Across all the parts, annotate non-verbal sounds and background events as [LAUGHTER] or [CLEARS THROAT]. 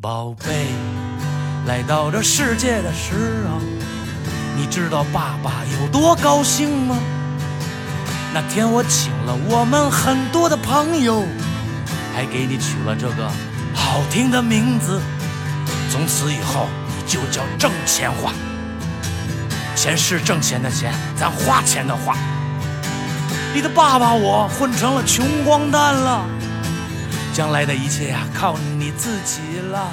宝贝，来到这世界的时候，你知道爸爸有多高兴吗？那天我请了我们很多的朋友，还给你取了这个好听的名字。从此以后，你就叫挣钱花。钱是挣钱的钱，咱花钱的花。你的爸爸我混成了穷光蛋了，将来的一切呀，靠你自己了。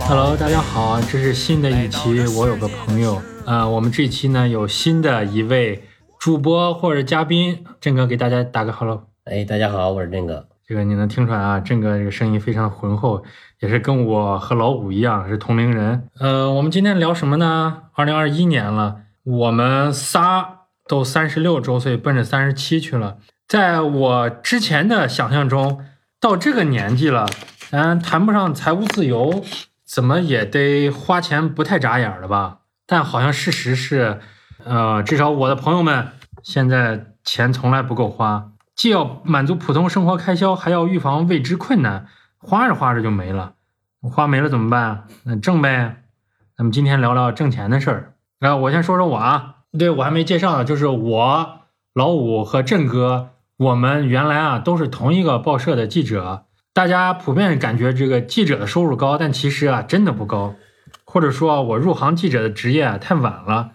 Hello，大家好，这是新的一期。我有个朋友，呃，我们这期呢有新的一位主播或者嘉宾，郑哥给大家打个 hello。哎，大家好，我是郑哥。这个你能听出来啊，郑哥这个声音非常浑厚，也是跟我和老五一样是同龄人。呃，我们今天聊什么呢？二零二一年了，我们仨都三十六周岁，奔着三十七去了。在我之前的想象中，到这个年纪了，咱谈不上财务自由，怎么也得花钱不太眨眼了吧？但好像事实是，呃，至少我的朋友们现在钱从来不够花，既要满足普通生活开销，还要预防未知困难，花着花着就没了，花没了怎么办？那挣呗。咱们今天聊聊挣钱的事儿。然后我先说说我啊，对我还没介绍呢，就是我老五和郑哥，我们原来啊都是同一个报社的记者。大家普遍感觉这个记者的收入高，但其实啊真的不高，或者说我入行记者的职业太晚了。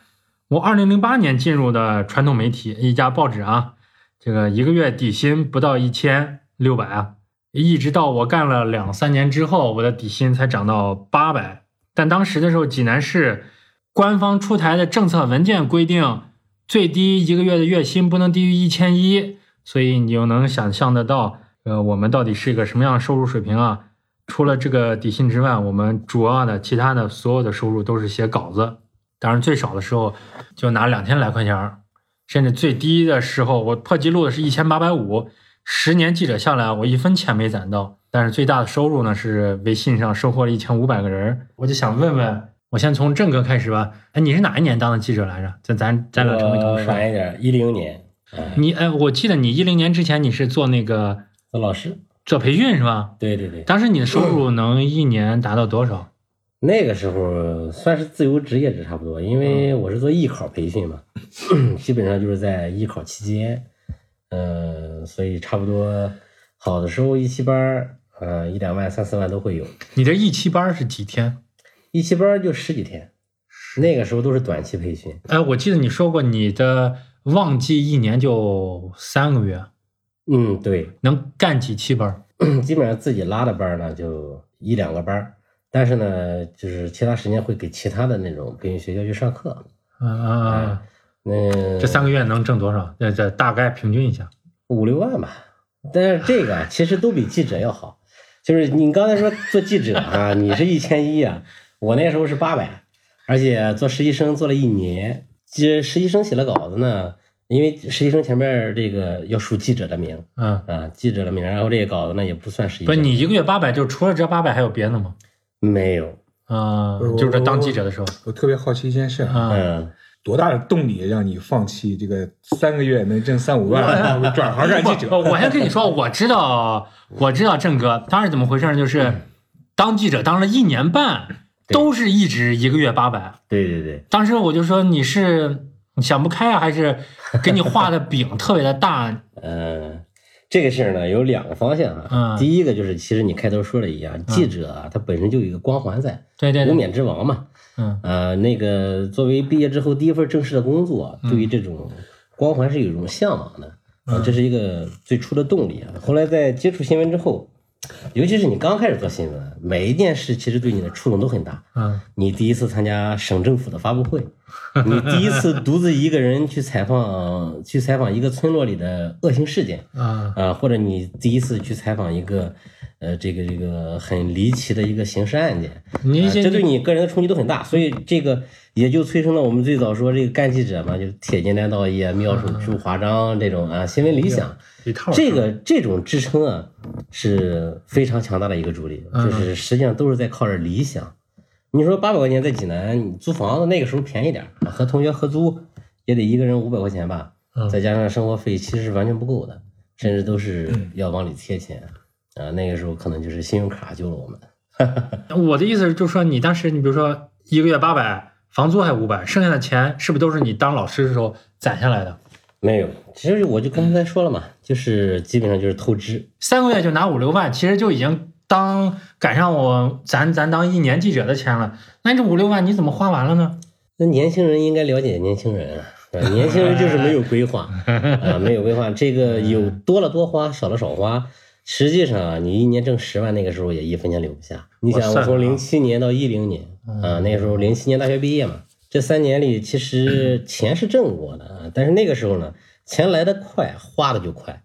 我二零零八年进入的传统媒体一家报纸啊，这个一个月底薪不到一千六百啊，一直到我干了两三年之后，我的底薪才涨到八百。但当时的时候，济南市官方出台的政策文件规定，最低一个月的月薪不能低于一千一，所以你就能想象得到，呃，我们到底是一个什么样的收入水平啊？除了这个底薪之外，我们主要的其他的所有的收入都是写稿子，当然最少的时候就拿两千来块钱儿，甚至最低的时候我破纪录的是一千八百五，十年记者下来我一分钱没攒到，但是最大的收入呢是微信上收获了一千五百个人，我就想问问，我先从郑哥开始吧，哎，你是哪一年当的记者来着？咱咱咱俩成为同事。晚一点，一零年，哎，你哎，我记得你一零年之前你是做那个做老师。做培训是吧？对对对，当时你的收入能一年达到多少？那个时候算是自由职业者差不多，因为我是做艺考培训嘛，基本上就是在艺考期间，嗯、所以差不多好的时候一期班儿，呃，一两万、三四万都会有。你这一期班是几天？一期班儿就十几天，那个时候都是短期培训。哎，我记得你说过你的旺季一年就三个月，嗯，对，能干几期班？[CLEARS THROAT] 基本上自己拉的班儿呢就一两个班儿，但是呢，就是其他时间会给其他的那种培训学校去上课。啊啊啊！那这三个月能挣多少？这这大概平均一下。五六万吧，但是这个啊 [LAUGHS] 其实都比记者要好。就是你刚才说做记者啊，[LAUGHS] 你是一千一啊，我那时候是八百，而且做实习生做了一年。这实习生写了稿子呢，因为实习生前面这个要署记者的名嗯，啊，记者的名，然后这个稿子呢也不算实习不是，你一个月八百，就除了这八百还有别的吗？没有，啊、我就是当记者的时候我特别好奇一件事，啊、嗯，多大的动力让你放弃这个三个月能挣三五万，转行干记者？我先跟你说，我知道，我知道郑哥当时怎么回事？就是当记者当了一年半，对都是一直一个月八百。对对对，当时我就说你是想不开啊，还是 [LAUGHS] 给你画的饼特别的大？嗯，[LAUGHS] 这个事儿呢有两个方向啊。嗯第一个就是，其实你开头说了一样，记者啊，他本身就有一个光环在，对对对，无冕之王嘛。嗯呃，那个作为毕业之后第一份正式的工作，对于这种光环是有一种向往的，啊，这是一个最初的动力啊。后来在接触新闻之后，尤其是你刚开始做新闻，每一件事其实对你的触动都很大。嗯。你第一次参加省政府的发布会，[LAUGHS] 你第一次独自一个人去采访去采访一个村落里的恶性事件，啊啊，或者你第一次去采访一个，呃，这个这个很离奇的一个刑事案件，这对你个人的冲击都很大，所以这个也就催生了我们最早说这个干记者嘛，就是铁肩担道义、妙手著华章这种啊新闻理想，一套这个这种支撑啊是非常强大的一个助力，就是实际上都是在靠着理想。你说八百块钱在济南你租房子那个时候便宜点，和同学合租也得一个人五百块钱吧，嗯再加上生活费，其实是完全不够的，甚至都是要往里贴钱啊。那个时候可能就是信用卡救了我们。[LAUGHS] 我的意思是，就是说你当时，你比如说一个月八百，房租还五百，剩下的钱是不是都是你当老师的时候攒下来的？没有，其实我就刚才说了嘛，就是基本上就是透支。三个月就拿五六万，其实就已经当赶上我咱咱当一年记者的钱了。那这五六万你怎么花完了呢？那年轻人应该了解年轻人啊，[LAUGHS] 年轻人就是没有规划啊，没有规划，这个有多了多花，少了少花。实际上啊，你一年挣十万，那个时候也一分钱留不下。你想，我从零七年到一零年啊，那个时候零七年大学毕业嘛，这三年里其实 [CLEARS THROAT] 钱是挣过的啊，但是那个时候呢，钱来的快，花的就快。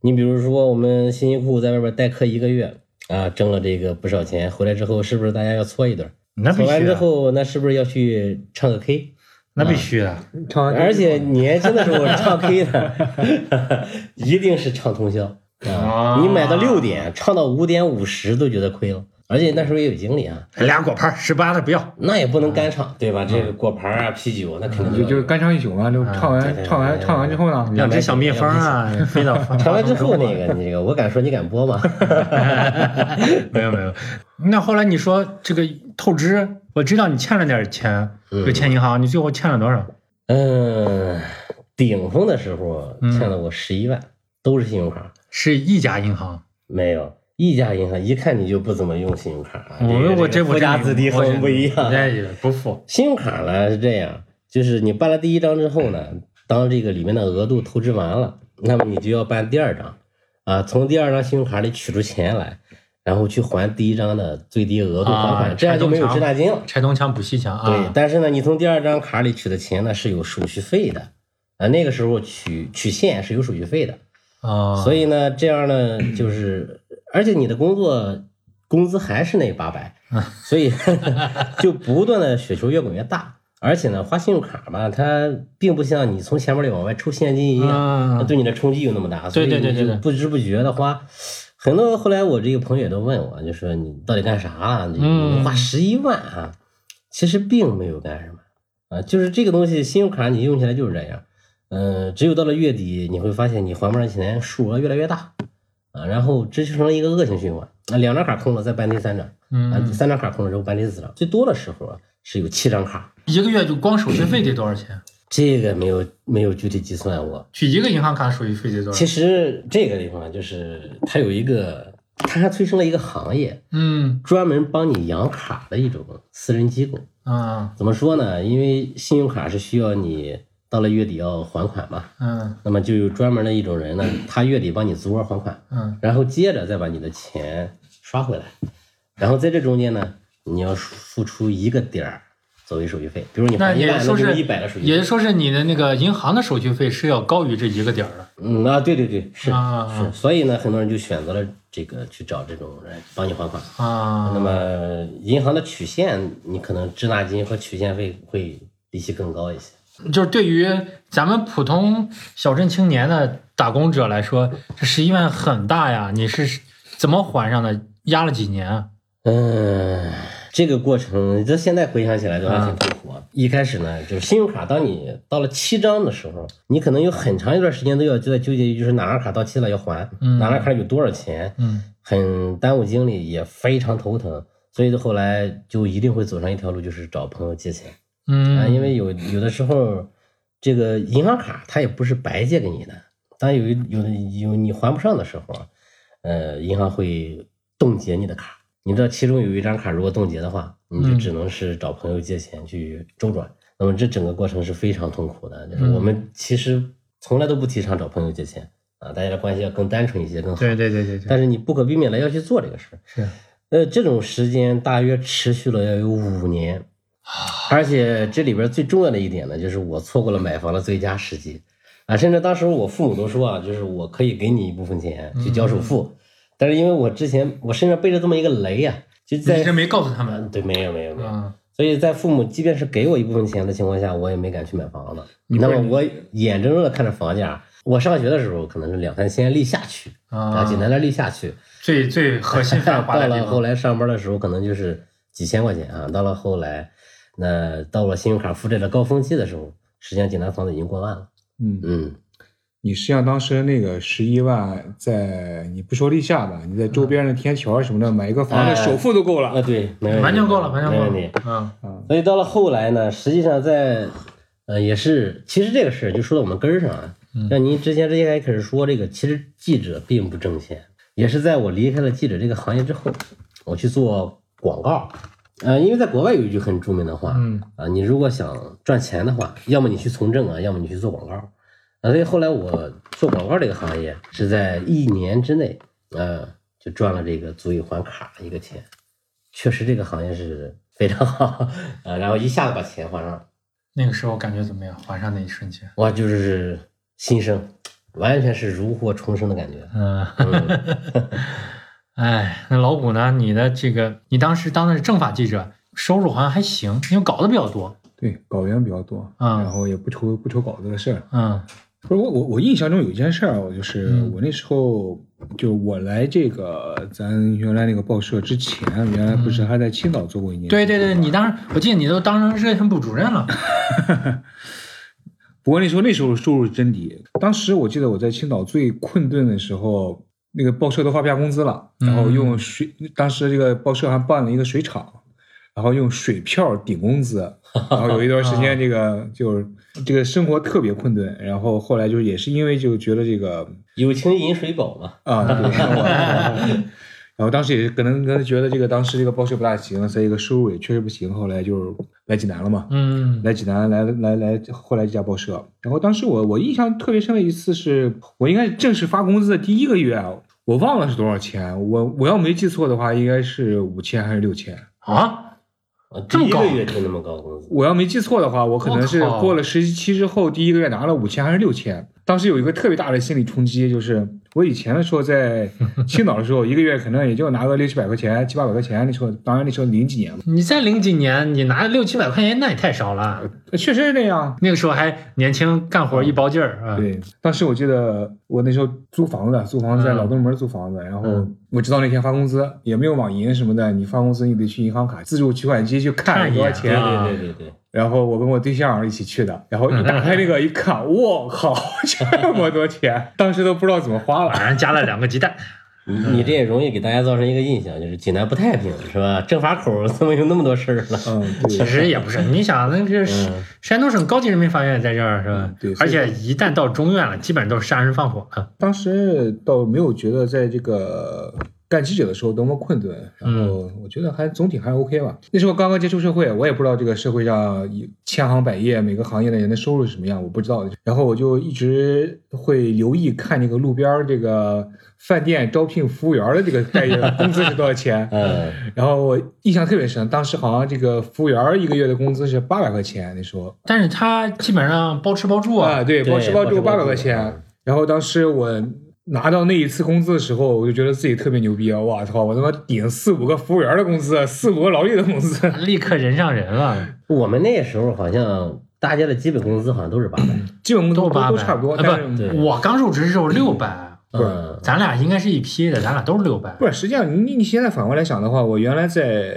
你比如说，我们辛辛苦苦在外边代课一个月啊，挣了这个不少钱，回来之后是不是大家要搓一顿？那必搓完，之后，那是不是要去唱个 K？那必须的。唱而且年轻的时候唱 K 的，[LAUGHS] 一定是唱通宵啊！啊你买到六点，唱到五点五十都觉得亏了。而且那时候也有精力啊，俩果盘十八的不要，那也不能干唱，对吧？这个果盘啊、啤酒，那肯定就就是干唱一宿嘛，就唱完唱完唱完之后呢，两只小蜜蜂啊，[LAUGHS] 飞到唱完之后，那个你这个，我敢说你敢播吗？[LAUGHS] 没有没有。那后来你说这个透支，我知道你欠了点钱，嗯就欠银行，你最后欠了多少？嗯，顶峰的时候嗯欠了我十一万，都是信用卡，是一家银行。没有。一家银行一看你就不怎么用信用卡啊，我这个我这我富家子弟和我们不一样。不付。信用卡呢是这样，就是你办了第一张之后呢，当这个里面的额度透支完了，那么你就要办第二张，啊，从第二张信用卡里取出钱来，然后去还第一张的最低额度还款，啊这样就没有滞纳金了。拆东墙补西墙啊。对，但是呢，你从第二张卡里取的钱呢是有手续费的，啊，那个时候取取现是有手续费的，啊，所以呢，这样呢就是，而且你的工作工资还是那八百，[LAUGHS] 所以 [LAUGHS] 就不断的雪球越滚越大。而且呢，花信用卡吧，它并不像你从钱包里往外抽现金一样，啊对你的冲击有那么大，所以你对对对对对就不知不觉的花。很多后来我这个朋友也都问我，就说你到底干啥啊？你嗯你花十一万啊？其实并没有干什么啊，就是这个东西，信用卡你用起来就是这样。嗯、只有到了月底，你会发现你还不上钱，数额越来越大啊，然后这就成了一个恶性循环。那两张卡空了，再办第三张，啊，嗯，三张卡空了之后办第四张，最多的时候啊是有七张卡，一个月就光手续费得多少钱？[COUGHS] 这个没有没有具体计算过。取一个银行卡手续费得多少其？实这个地方就是它有一个，它还催生了一个行业，嗯专门帮你养卡的一种私人机构。啊怎么说呢？因为信用卡是需要你到了月底要还款嘛，嗯那么就有专门的一种人呢，[CLEARS THROAT] 他月底帮你足额还款，嗯然后接着再把你的钱刷回来，然后在这中间呢，你要付出一个点儿作为手续费，比如你那还一万，就是一百的手续费。也就说是你的那个银行的手续费是要高于这一个点儿的。嗯啊，对对对，是啊是，所以呢，很多人就选择了这个去找这种人帮你还款。啊，那么银行的取现，你可能滞纳金和取现费会利息更高一些。就是对于咱们普通小镇青年的打工者来说，这十一万很大呀！你是怎么还上的？压了几年啊？嗯，这个过程，这现在回想起来都还啊挺痛苦啊。一开始呢，就是信用卡，当你到了七张的时候，你可能有很长一段时间都要就在纠结于，就是哪张卡到期了要还，嗯哪张卡有多少钱，嗯很耽误精力，也非常头疼。所以后来就一定会走上一条路，就是找朋友借钱嗯啊，因为有有的时候，这个银行卡它也不是白借给你的，当有一有的有你还不上的时候啊，呃，银行会冻结你的卡。你知道其中有一张卡如果冻结的话，你就嗯只能是找朋友借钱去周转。那么这整个过程是非常痛苦的，就是嗯我们其实从来都不提倡找朋友借钱啊，大家的关系要更单纯一些更好。对对对对对，但是你不可避免的要去做这个事儿。是呃，这种时间大约持续了要有五年，[SIGHS] 而且这里边最重要的一点呢，就是我错过了买房的最佳时机啊！甚至当时我父母都说啊，就是我可以给你一部分钱去交首付，但是因为我之前我身上背着这么一个雷呀、就在没告诉他们嗯对没有没有没有，啊？所以在父母即便是给我一部分钱的情况下，我也没敢去买房子。那么我眼睁睁的看着房价，我上学的时候可能是两三千立下去啊简单的立下去，最最核心繁华 [LAUGHS] 到的地方。了后来上班的时候，可能就是几千块钱啊。到了后来，那到了信用卡负债的高峰期的时候，实际上济南房子已经过万了。嗯，嗯，你实际上当时那个十一万，在你不说立夏吧，你在周边的天桥什么的买一个房哎子首付都够啊，了。对，没问题完全够了，完全够没问题。了。嗯所以到了后来呢，实际上在，呃，也是，其实这个事儿就说到我们根儿上啊。像您之前之前还开始说这个，其实记者并不挣钱，也是在我离开了记者这个行业之后，我去做广告。呃，因为在国外有一句很著名的话，嗯啊，你如果想赚钱的话，要么你去从政啊，要么你去做广告。啊，所以后来我做广告这个行业是在一年之内，呃，就赚了这个足以还卡的一个钱。确实这个行业是非常好，[LAUGHS] 呃，然后一下子把钱还上了，那个时候感觉怎么样？还上那一瞬间，哇，就是新生，完全是如获重生的感觉。嗯，嗯 [LAUGHS] 哎，那老谷呢？你的这个，你当时当的是政法记者，收入好像还行，因为稿子比较多。对，稿源比较多，嗯然后也不愁不愁稿子的事儿。嗯不是我我我印象中有一件事儿啊，就是嗯我那时候就我来这个咱原来那个报社之前，原来不是还在青岛做过一年。对对对，你当时我记得你都当成热线部主任了。[LAUGHS] 不过那时候那时候收入真低，当时我记得我在青岛最困顿的时候，那个报社都发不下工资了，然后用水，当时这个报社还办了一个水厂，然后用水票顶工资，[LAUGHS] 然后有一段时间这个就是这个生活特别困顿，然后后来就是也是因为就觉得这个有情饮水饱嘛，啊，对，[LAUGHS] 然后当时也可能可能觉得这个当时这个报社不大行，所以这个收入也确实不行，后来就是来济南了嘛，嗯来济南来来来，后来这家报社。然后当时我我印象特别深的一次是，我应该正式发工资的第一个月啊，我忘了是多少钱，我我要没记错的话，应该是五千还是六千。啊，啊这么高个月就那么高工资，我要没记错的话，我可能是过了实习期之后，第一个月拿了五千还是六千。当时有一个特别大的心理冲击，就是我以前的时候在青岛的时候，[LAUGHS] 一个月可能也就拿个六七百块钱、七八百块钱。那时候，当然那时候零几年嘛，你在零几年你拿六七百块钱，那也太少了。确实是这样。那个时候还年轻，干活一包劲儿啊。对，当时我记得我那时候租房子，租房子在嗯老东门租房子，然后嗯我知道那天发工资，也没有网银什么的，你发工资你得去银行卡自助取款机去看看多少钱。啊对对对对，然后我跟我对象一起去的，然后一打开那个一看，我靠，[LAUGHS] 这么多钱，当时都不知道怎么花了。反正加了两个鸡蛋。你你这也容易给大家造成一个印象，就是济南不太平，是吧？政法口怎么有那么多事儿了？嗯，其，实也不是，你想那个是嗯山东省高级人民法院在这儿是吧嗯？对而且一旦到中院了，基本上都是杀人放火了。当时倒没有觉得在这个干记者的时候多么困顿，然后我觉得还总体还 OK 吧。那时候刚刚接触社会，我也不知道这个社会上千行百业每个行业的人的收入是什么样，我不知道。然后我就一直会留意看那个路边儿这个饭店招聘服务员的这个待遇，工资是多少钱。嗯，然后我印象特别深，当时好像这个服务员一个月的工资是八百块钱，那时候但是他基本上包吃包住啊，啊。对，包吃包住八百块钱。然后当时我拿到那一次工资的时候，我就觉得自己特别牛逼啊！我操，我他妈顶四五个服务员的工资，四五个劳力的工资。立刻人上人了，我们那时候好像大家的基本工资好像都是八百，基本工资都都八都差不多，啊但是我刚入职的时候六百，不是。嗯，咱俩应该是一批的，咱俩都是六百。不是，实际上你你现在反过来想的话，我原来在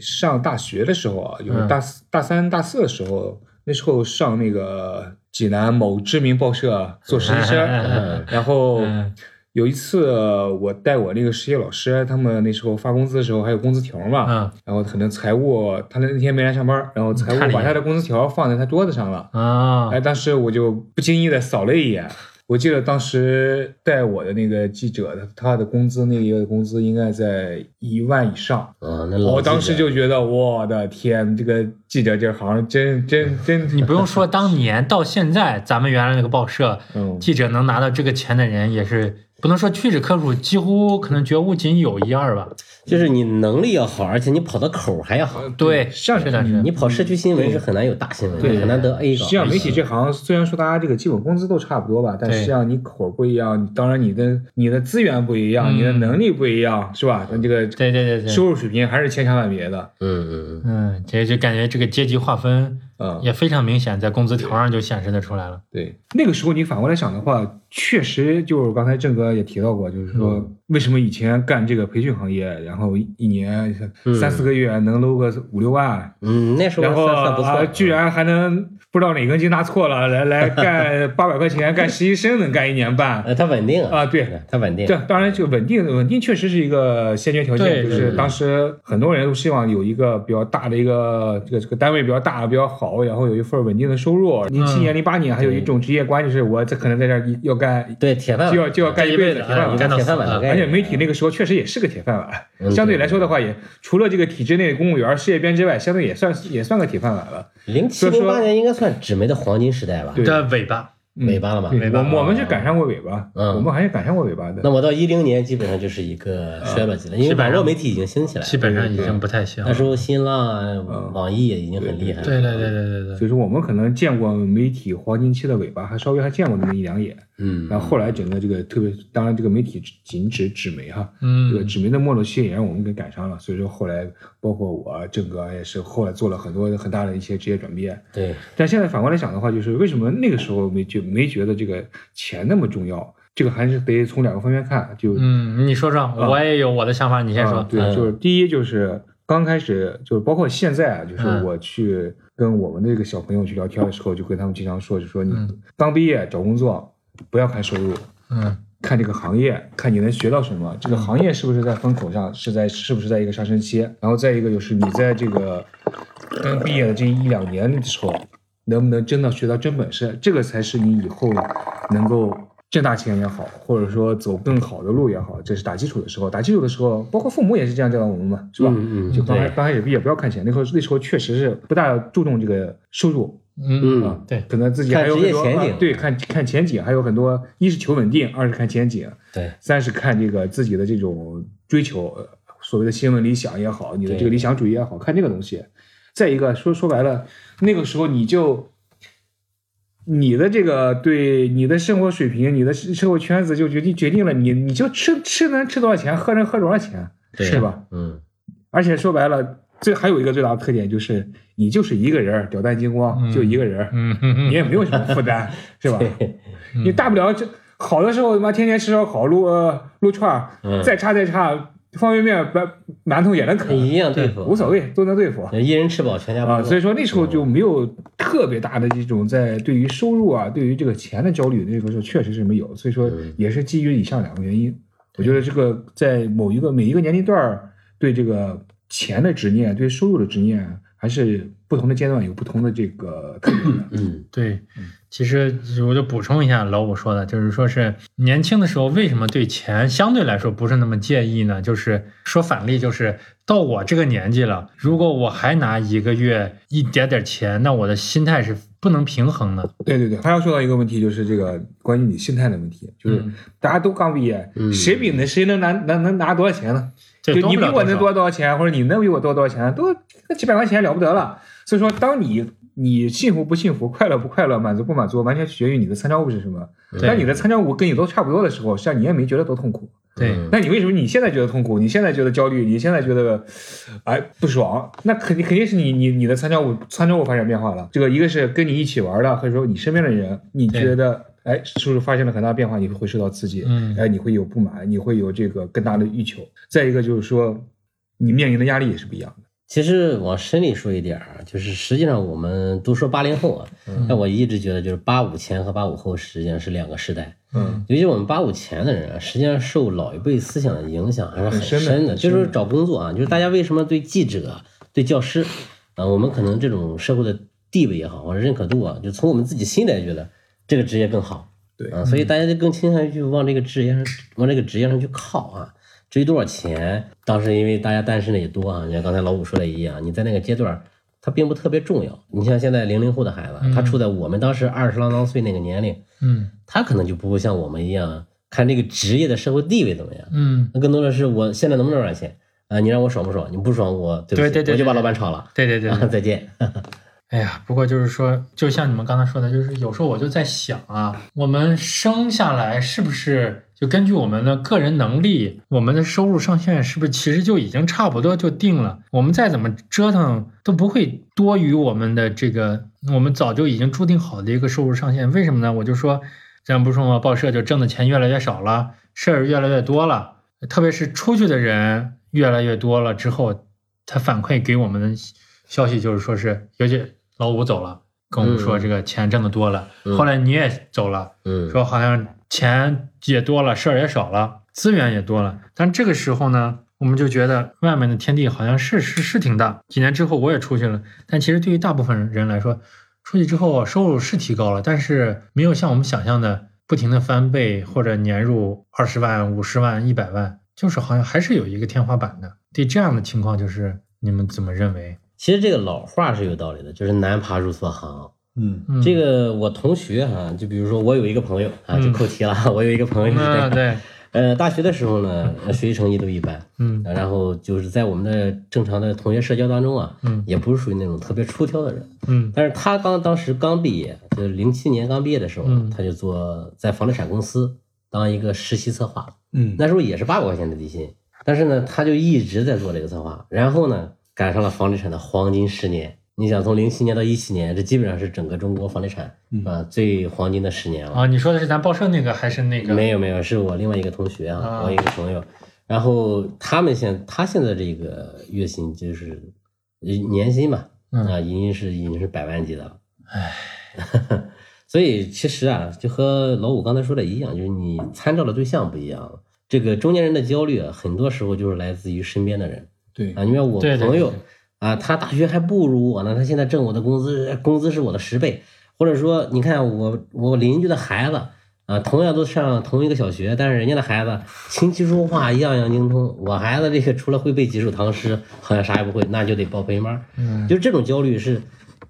上大学的时候啊，就是嗯。大四、大三、大四的时候，那时候上那个济南某知名报社做实习生，[LAUGHS] 嗯然后嗯。有一次我带我那个实习老师，他们那时候发工资的时候还有工资条嘛，嗯。然后可能财务他那天没来上班，然后财务把他的工资条放在他桌子上了，啊。哎，当时我就不经意的扫了一眼，我记得当时带我的那个记者，他他的工资那个月的工资应该在一万以上。啊，那我当时就觉得，我的天，这个记者这行真真 [LAUGHS] 真，你不用说，当年到现在，咱们原来那个报社嗯，记者能拿到这个钱的人，也是不能说屈指可数，几乎可能绝无仅有一二吧。就是你能力要好，而且你跑的口还要好。对，像是的，是的你跑社区新闻是很难有大新闻的，对很难得 A 稿。实际上媒体这行虽然说大家这个基本工资都差不多吧，但实际上你口不一样，当然你的你的资源不一样，嗯你的能力不一样，是吧？那这个对对对对，收入水平还是千差万别的。嗯嗯嗯，嗯，这就感觉这个阶级划分嗯，也非常明显，在工资条上就显示的出来了。对，那个时候你反过来想的话，确实就是刚才郑哥也提到过，就是说，为什么以前干这个培训行业，然后一年嗯。三四个月能搂个五六万，嗯，那时候然后算算不错。啊，，居然还能不知道哪根筋搭错了，来来干八百块钱干实习生，能干一年半。呃，它稳定啊？对，它稳定，对，当然这个稳定，稳定确实是一个先决条件，就是当时很多人都希望有一个比较大的一个这个这个单位比较大、比较好，然后有一份稳定的收入。零七年、零八年还有一种职业观，就是我这可能在这儿要干，对铁饭碗。就要就要干一辈子铁饭碗。哎干到铁饭碗且媒体那个时候确实也是个铁饭碗，嗯 [LAUGHS] 相对来说的话也，除了这个体制内的公务员、事业编之外，相对也算也算个铁饭碗了。零七所以说零八年应该算纸媒的黄金时代吧，对。的尾巴，嗯尾巴了嘛。我我们是赶上过尾巴，嗯我们还是赶上过尾巴的那。我到一零年基本上就是一个衰落期了，因为基本上网络媒体已经兴起来了，基本上已经不太行那。时候新浪啊、网易也已经很厉害了。对对对对对对，所以说我们可能见过媒体黄金期的尾巴，还稍微还见过那么一两眼。嗯，然后后来整个这个特别，当然这个媒体仅指纸媒哈，嗯这个纸媒的没落期也让我们给赶上了。所以说后来包括我郑哥也是后来做了很多很大的一些职业转变。对，但现在反过来想的话，就是为什么那个时候没就没觉得这个钱那么重要？这个还是得从两个方面看，就嗯，你说说，我也有我的想法，你先说。啊对，嗯就是第一就是刚开始就是包括现在啊，就是嗯我去跟我们的这个小朋友去聊天的时候，就跟他们经常说，就说你嗯刚毕业找工作不要看收入，嗯看这个行业，看你能学到什么，这个行业是不是在风口上，是在是不是在一个上升期，然后再一个就是你在这个刚毕业的这一两年的时候，能不能真的学到真本事，这个才是你以后能够挣大钱也好，或者说走更好的路也好，这是打基础的时候。打基础的时候，包括父母也是这样教导我们嘛，是吧？嗯嗯就刚开对刚开始毕业不要看钱，那时候那时候确实是不大注重这个收入，嗯啊，对可能自己还有看职业很多前景啊对，看看前景，还有很多，一是求稳定，二是看前景，对，三是看这个自己的这种追求，呃所谓的新闻理想也好，你的这个理想主义也好看这个东西。再一个说说白了，那个时候你就。你的这个对你的生活水平，你的社社会圈子就决定决定了你你就吃吃能吃多少钱，喝能喝多少钱，对是吧？嗯，而且说白了，这还有一个最大的特点就是你就是一个人儿，屌蛋金光，嗯就一个人你也没有什么负担，[LAUGHS] 是吧？你大不了这好的时候他妈天天吃烧烤、撸呃撸串再差再差，方便面、馒馒头也能啃，一样对付，无所谓，都能对付。一人吃饱全家不啊，饿。所以说那时候就没有特别大的这种在对于收入啊、对于这个钱的焦虑，那个时候确实是没有，所以说嗯也是基于以上两个原因。我觉得这个在某一个每一个年龄段儿对这个钱的执念、对收入的执念，还是不同的阶段有不同的这个特点的。嗯，对，其实我就补充一下老五说的，就是说是年轻的时候为什么对钱相对来说不是那么介意呢？就是说反例，就是到我这个年纪了，如果我还拿一个月一点点钱，那我的心态是不能平衡的。对对对，还要说到一个问题，就是这个关于你心态的问题，就是嗯大家都刚毕业，嗯谁比那谁能拿能能拿多少钱呢？就你比我能多多多少钱，或者你能比我多多少钱，都那几百块钱了不得了。所以说，当你你幸福不幸福、快乐不快乐、满足不满足，完全取决于你的参照物是什么。对当你的参照物跟你都差不多的时候，实际上你也没觉得多痛苦。对嗯那你为什么你现在觉得痛苦？你现在觉得焦虑？你现在觉得哎不爽？那肯定肯定是你你你的参照物参照物发生变化了。这个一个是跟你一起玩的，或者说你身边的人，你觉得哎是不是发现了很大变化？你会受到刺激，嗯哎你会有不满，你会有这个更大的欲求。再一个就是说，你面临的压力也是不一样的。其实往深里说一点儿，就是实际上我们都说八零后啊，嗯但我一直觉得就是八五前和八五后实际上是两个时代。嗯，尤其我们八五前的人啊，实际上受老一辈思想的影响还是很很深的深的。很深的就是说找工作啊，就是大家为什么对记者、对教师啊，我们可能这种社会的地位也好，或者认可度啊，就从我们自己心里来觉得这个职业更好。对啊，所以大家就更倾向于去往这个职业上，往这个职业上去靠啊。至于多少钱，当时因为大家单身的也多啊，你像刚才老五说的一样，你在那个阶段，它并不特别重要。你像现在零零后的孩子，他处在我们当时二十郎当岁那个年龄，嗯他可能就不会像我们一样看这个职业的社会地位怎么样，嗯，那更多的是我现在能不能赚钱啊？你让我爽不爽？你不爽我对不起，对对对我就把老板炒了对对对啊！再见。哎呀，不过就是说，就像你们刚才说的，就是有时候我就在想啊，我们生下来是不是就根据我们的个人能力，我们的收入上限是不是其实就已经差不多就定了？我们再怎么折腾都不会多于我们的这个我们早就已经注定好的一个收入上限。为什么呢？我就说，咱不说嘛？报社就挣的钱越来越少了，事儿越来越多了。特别是出去的人越来越多了之后，他反馈给我们的消息就是说是，尤其老五走了，跟我们说嗯这个钱挣的多了，嗯后来你也走了，嗯，说好像钱也多了，事儿也少了，资源也多了。但这个时候呢，我们就觉得外面的天地好像是是是挺大。几年之后我也出去了，但其实对于大部分人来说，出去之后收入是提高了，但是没有像我们想象的不停的翻倍或者年入二十万、五十万、一百万，就是好像还是有一个天花板的。对这样的情况，就是你们怎么认为？其实这个老话是有道理的，就是难爬入错行。嗯。嗯，这个我同学哈、就比如说我有一个朋友啊，嗯。就扣题了，我有一个朋友是这样，嗯对，[LAUGHS] 呃，大学的时候呢，呃学习成绩都一般，嗯。呃然后就是在我们的正常的同学社交当中啊，嗯也不是属于那种特别出挑的人，嗯。但是他刚当时刚毕业，就是零七年刚毕业的时候，嗯他就做在房地产公司当一个实习策划，嗯。那时候也是八百块钱的底薪，但是呢，他就一直在做这个策划，然后呢，赶上了房地产的黄金十年。你想从零七年到一七年，这基本上是整个中国房地产嗯啊最黄金的十年了。啊，你说的是咱报社那个还是那个？没有没有，是我另外一个同学啊，啊我一个朋友，然后他们现他现在这个月薪就是呃年薪吧，嗯啊，已经是已经是百万级的了。唉，[LAUGHS] 所以其实啊，就和老五刚才说的一样，就是你参照的对象不一样了。这个中年人的焦虑啊，很多时候就是来自于身边的人对啊。你看我朋友对啊，他大学还不如我呢，他现在挣我的工资，工资是我的十倍。或者说，你看我我邻居的孩子啊，同样都上同一个小学，但是人家的孩子琴棋书画样样精通，我孩子这个除了会背几首唐诗，好像啥也不会，那就得报培班。嗯，就这种焦虑是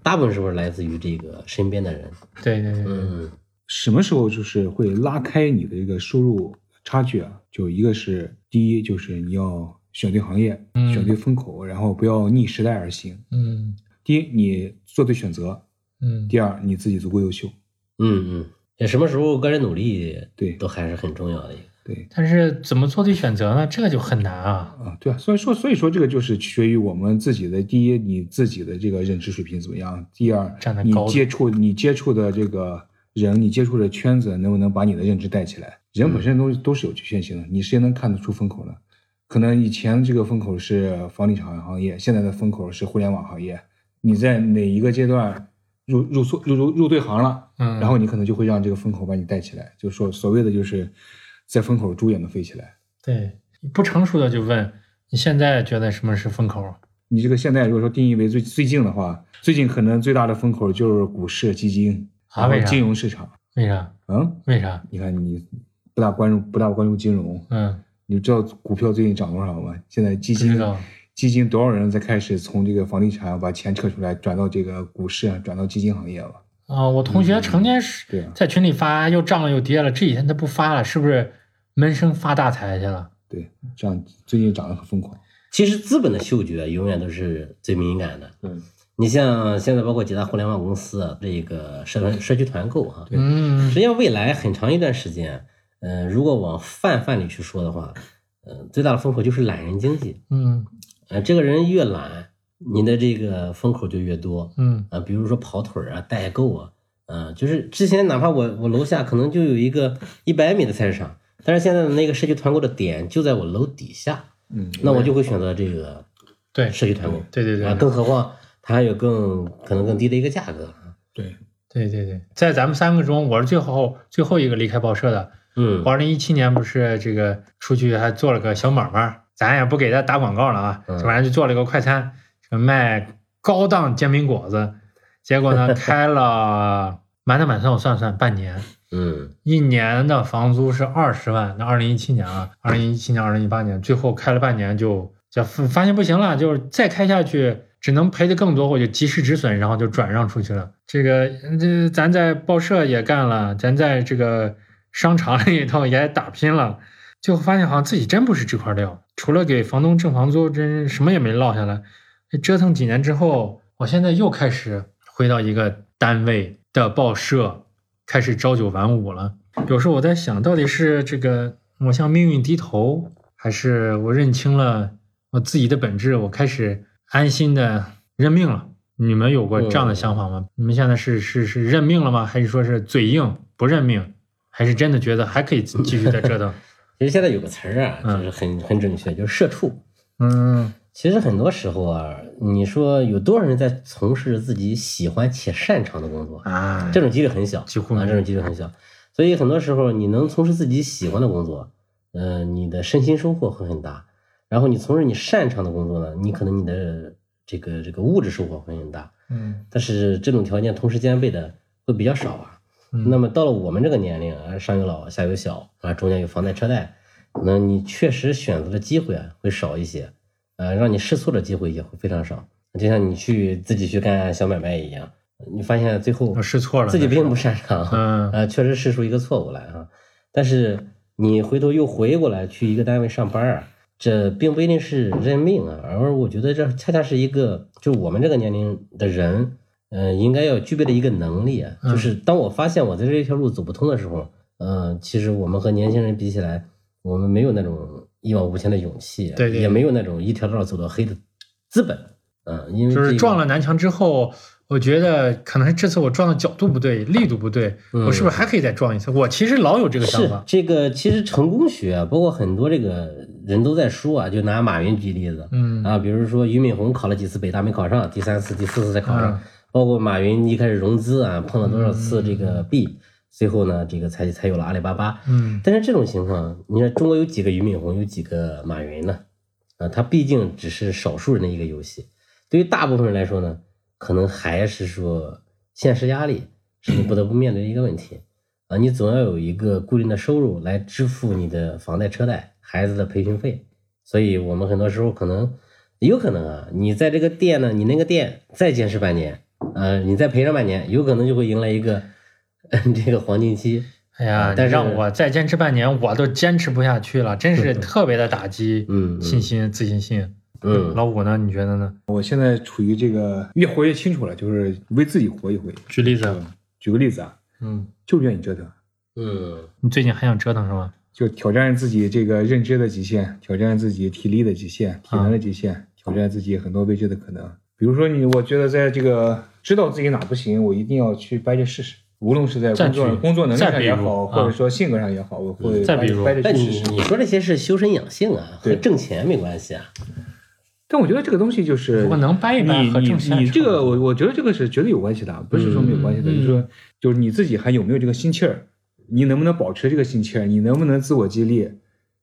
大部分时候来自于这个身边的人。对对对对，嗯什么时候就是会拉开你的一个收入差距啊？就一个是第一，就是你要选对行业，嗯选对风口，然后不要逆时代而行。嗯第一，你做对选择；嗯，第二，你自己足够优秀。嗯嗯，也什么时候个人努力对都还是很重要的一个。对但是怎么做对选择呢？这个就很难啊。啊，对啊，所以说所以说这个就是取决于我们自己的第一，你自己的这个认知水平怎么样；第二你接触你接触的这个人，你接触的圈子能不能把你的认知带起来？人本身都都是有局限性的，你谁能看得出风口呢？可能以前这个风口是房地产行业，现在的风口是互联网行业。你在哪一个阶段入入错入入入对行了，嗯，然后你可能就会让这个风口把你带起来。就说所谓的就是在风口猪也能飞起来。对不成熟的就问你现在觉得什么是风口？你这个现在如果说定义为最最近的话，最近可能最大的风口就是股市、基金，啊为金融市场。为啥？嗯，为啥？你看你不大关注不大关注金融，嗯，你知道股票最近涨多少吗？现在基金基金多少人在开始从这个房地产把钱撤出来，转到这个股市，转到基金行业了？啊，我同学成天是在群里发又涨了又跌了，这几天他不发了，是不是闷声发大财去了？对，这样最近涨得很疯狂。其实资本的嗅觉永远都是最敏感的。嗯，你像现在包括几大互联网公司啊，这个社团社区团购哈、嗯实际上未来很长一段时间，嗯、如果往泛泛里去说的话，嗯、最大的风口就是懒人经济。嗯呃，这个人越懒，你的这个风口就越多。嗯啊，比如说跑腿啊、代购啊，啊，就是之前哪怕我我楼下可能就有一个一百米的菜市场，但是现在的那个社区团购的点就在我楼底下，嗯，那我就会选择这个对社区团购。对对对啊，更何况它还有更可能更低的一个价格。对，对对对，在咱们三个中，我是最后最后一个离开报社的。嗯。我二零一七年不是这个出去还做了个小买卖，咱也不给他打广告了啊，嗯。这玩意儿就做了个快餐，这个卖高档煎饼果子，结果呢 [LAUGHS] 开了满打满算我算算半年，嗯。一年的房租是二十万，那二零一七年啊，二零一七年、二零一八年，最后开了半年就就发现不行了，就是再开下去只能赔的更多，我就及时止损，然后就转让出去了。这个这咱在报社也干了，咱在这个商场里头也打拼了，最后发现好像自己真不是这块料，除了给房东挣房租，真什么也没落下来。折腾几年之后，我现在又开始回到一个单位的报社，开始朝九晚五了。有时候我在想，到底是这个我向命运低头，还是我认清了我自己的本质，我开始安心的认命了？你们有过这样的想法吗？你们现在是是是认命了吗？还是说是嘴硬不认命？还是真的觉得还可以继续再折腾？其实现在有个词儿啊，就是很很准确，就是社畜。嗯其实很多时候啊，你说有多少人在从事自己喜欢且擅长的工作？啊，这种几率很小，啊，几乎啊这种几率很小。所以很多时候，你能从事自己喜欢的工作，呃，你的身心收获会很大。然后你从事你擅长的工作呢，你可能你的这个这个物质收获会很大。嗯但是这种条件同时兼备的会比较少啊。嗯那么到了我们这个年龄啊，上有老下有小啊，中间有房贷车贷，那你确实选择的机会啊会少一些，呃，让你试错的机会也会非常少。就像你去自己去干小买卖一样，你发现最后我试错了，自己并不擅长，嗯呃，确实试出一个错误来啊。但是你回头又回过来去一个单位上班啊，这并不一定是认命啊，而我觉得这恰恰是一个，就是我们这个年龄的人，呃，应该要具备的一个能力啊，嗯就是当我发现我在这一条路走不通的时候，嗯、其实我们和年轻人比起来，我们没有那种一往无前的勇气，对对也没有那种一条道走到黑的资本，嗯、因为就是撞了南墙之后，我觉得可能是这次我撞的角度不对，力度不对，嗯我是不是还可以再撞一次？我其实老有这个想是法。这个，其实成功学啊，包括很多这个人都在说啊，就拿马云举例子，嗯啊，比如说俞敏洪考了几次北大没考上，第三次、第四次才考上，嗯包括马云一开始融资啊，碰了多少次这个壁，最后呢，这个才才有了阿里巴巴。嗯但是这种情况，你看中国有几个俞敏洪，有几个马云呢？啊，他毕竟只是少数人的一个游戏。对于大部分人来说呢，可能还是说现实压力是你不得不面对的一个问题啊。你总要有一个固定的收入来支付你的房贷、车贷、孩子的培训费。所以我们很多时候可能有可能啊，你在这个店呢，你那个店再坚持半年，呃，你再陪上半年，有可能就会迎来一个 [LAUGHS] 这个黄金期。哎呀，但是让我再坚持半年，我都坚持不下去了，真是 [LAUGHS] 特别的打击嗯嗯信心、自信心。嗯老五呢？你觉得呢？我现在处于这个越活越清楚了，就是为自己活一回。举例子，举个例子啊，嗯，就愿意折腾，嗯你最近还想折腾是吗？就挑战自己这个认知的极限，挑战自己体力的极限、体能的极限，挑战自己很多未知的可能。比如说你，我觉得在这个知道自己哪不行，我一定要去掰着试试。无论是在工作工作能力上也好，啊或者说性格上也好，我会再比如掰掰着试试。你说这些是修身养性啊，和挣钱没关系啊。但我觉得这个东西就是，我能掰一掰和挣钱你你这个，我我觉得这个是绝对有关系的，不是说没有关系的，嗯就是说，就是你自己还有没有这个心气儿，你能不能保持这个心气儿，你能不能自我激励，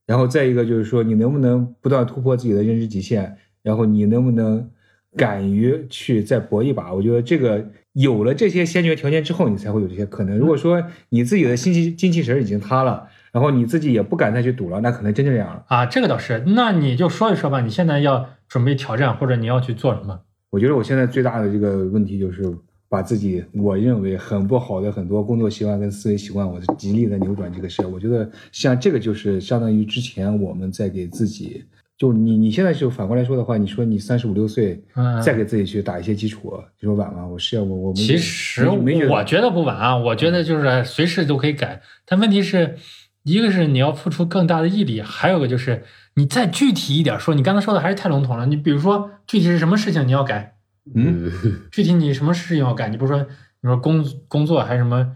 然后再一个就是说，你能不能不断突破自己的认知极限，然后你能不能敢于去再搏一把？我觉得这个有了这些先决条件之后，你才会有这些可能。如果说你自己的心气精气神儿已经塌了，然后你自己也不敢再去赌了，那可能真就这样了。啊，这个倒是。那你就说一说吧，你现在要准备挑战，或者你要去做什么？我觉得我现在最大的这个问题就是把自己我认为很不好的很多工作习惯跟思维习惯，我极力的扭转这个事儿。我觉得像这个就是相当于之前我们在给自己，就你你现在就反过来说的话，你说你三十五六岁嗯再给自己去打一些基础，你说晚吗？我是要，我我其实我觉得不晚啊，我觉得就是随时都可以改。但问题是，一个是你要付出更大的毅力，还有个就是你再具体一点说，你刚才说的还是太笼统了。你比如说具体是什么事情你要改，嗯，具体你什么事情要改，你不是说你说工工作还是什么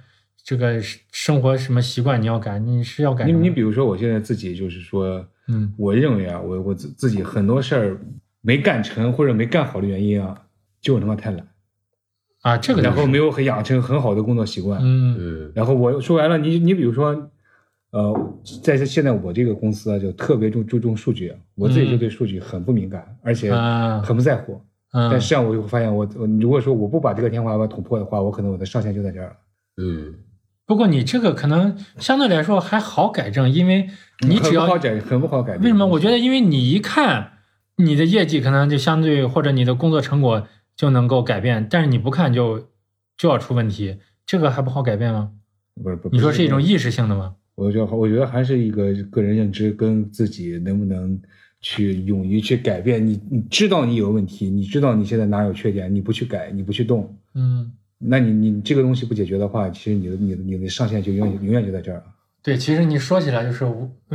这个生活什么习惯你要改，你是要改你你比如说我现在自己就是说，嗯我认为啊，我我自自己很多事儿没干成或者没干好的原因啊，就是他妈太懒。啊这个然后没有很养成很好的工作习惯。嗯嗯然后我说白了，你你比如说，呃，在现在我这个公司啊，就特别注注重数据，我自己就对数据很不敏感，而且啊很不在乎。嗯但实际上我就会发现我，我如果说我不把这个天花板捅破的话，我可能我的上限就在这儿了。嗯不过你这个可能相对来说还好改正，因为你只要很不好改，很不好改。为什么？我觉得，因为你一看你的业绩可能就相对或者你的工作成果就能够改变，但是你不看就就要出问题，这个还不好改变吗？不是不是，你说是一种意，意识性的吗？我觉得我觉得还是一个个人认知跟自己能不能去勇于去改变。你你知道你有问题，你知道你现在哪有缺点，你不去改，你不去动，嗯，那你你这个东西不解决的话，其实你的你的你的上限就永远永远就在这儿了。对，其实你说起来就是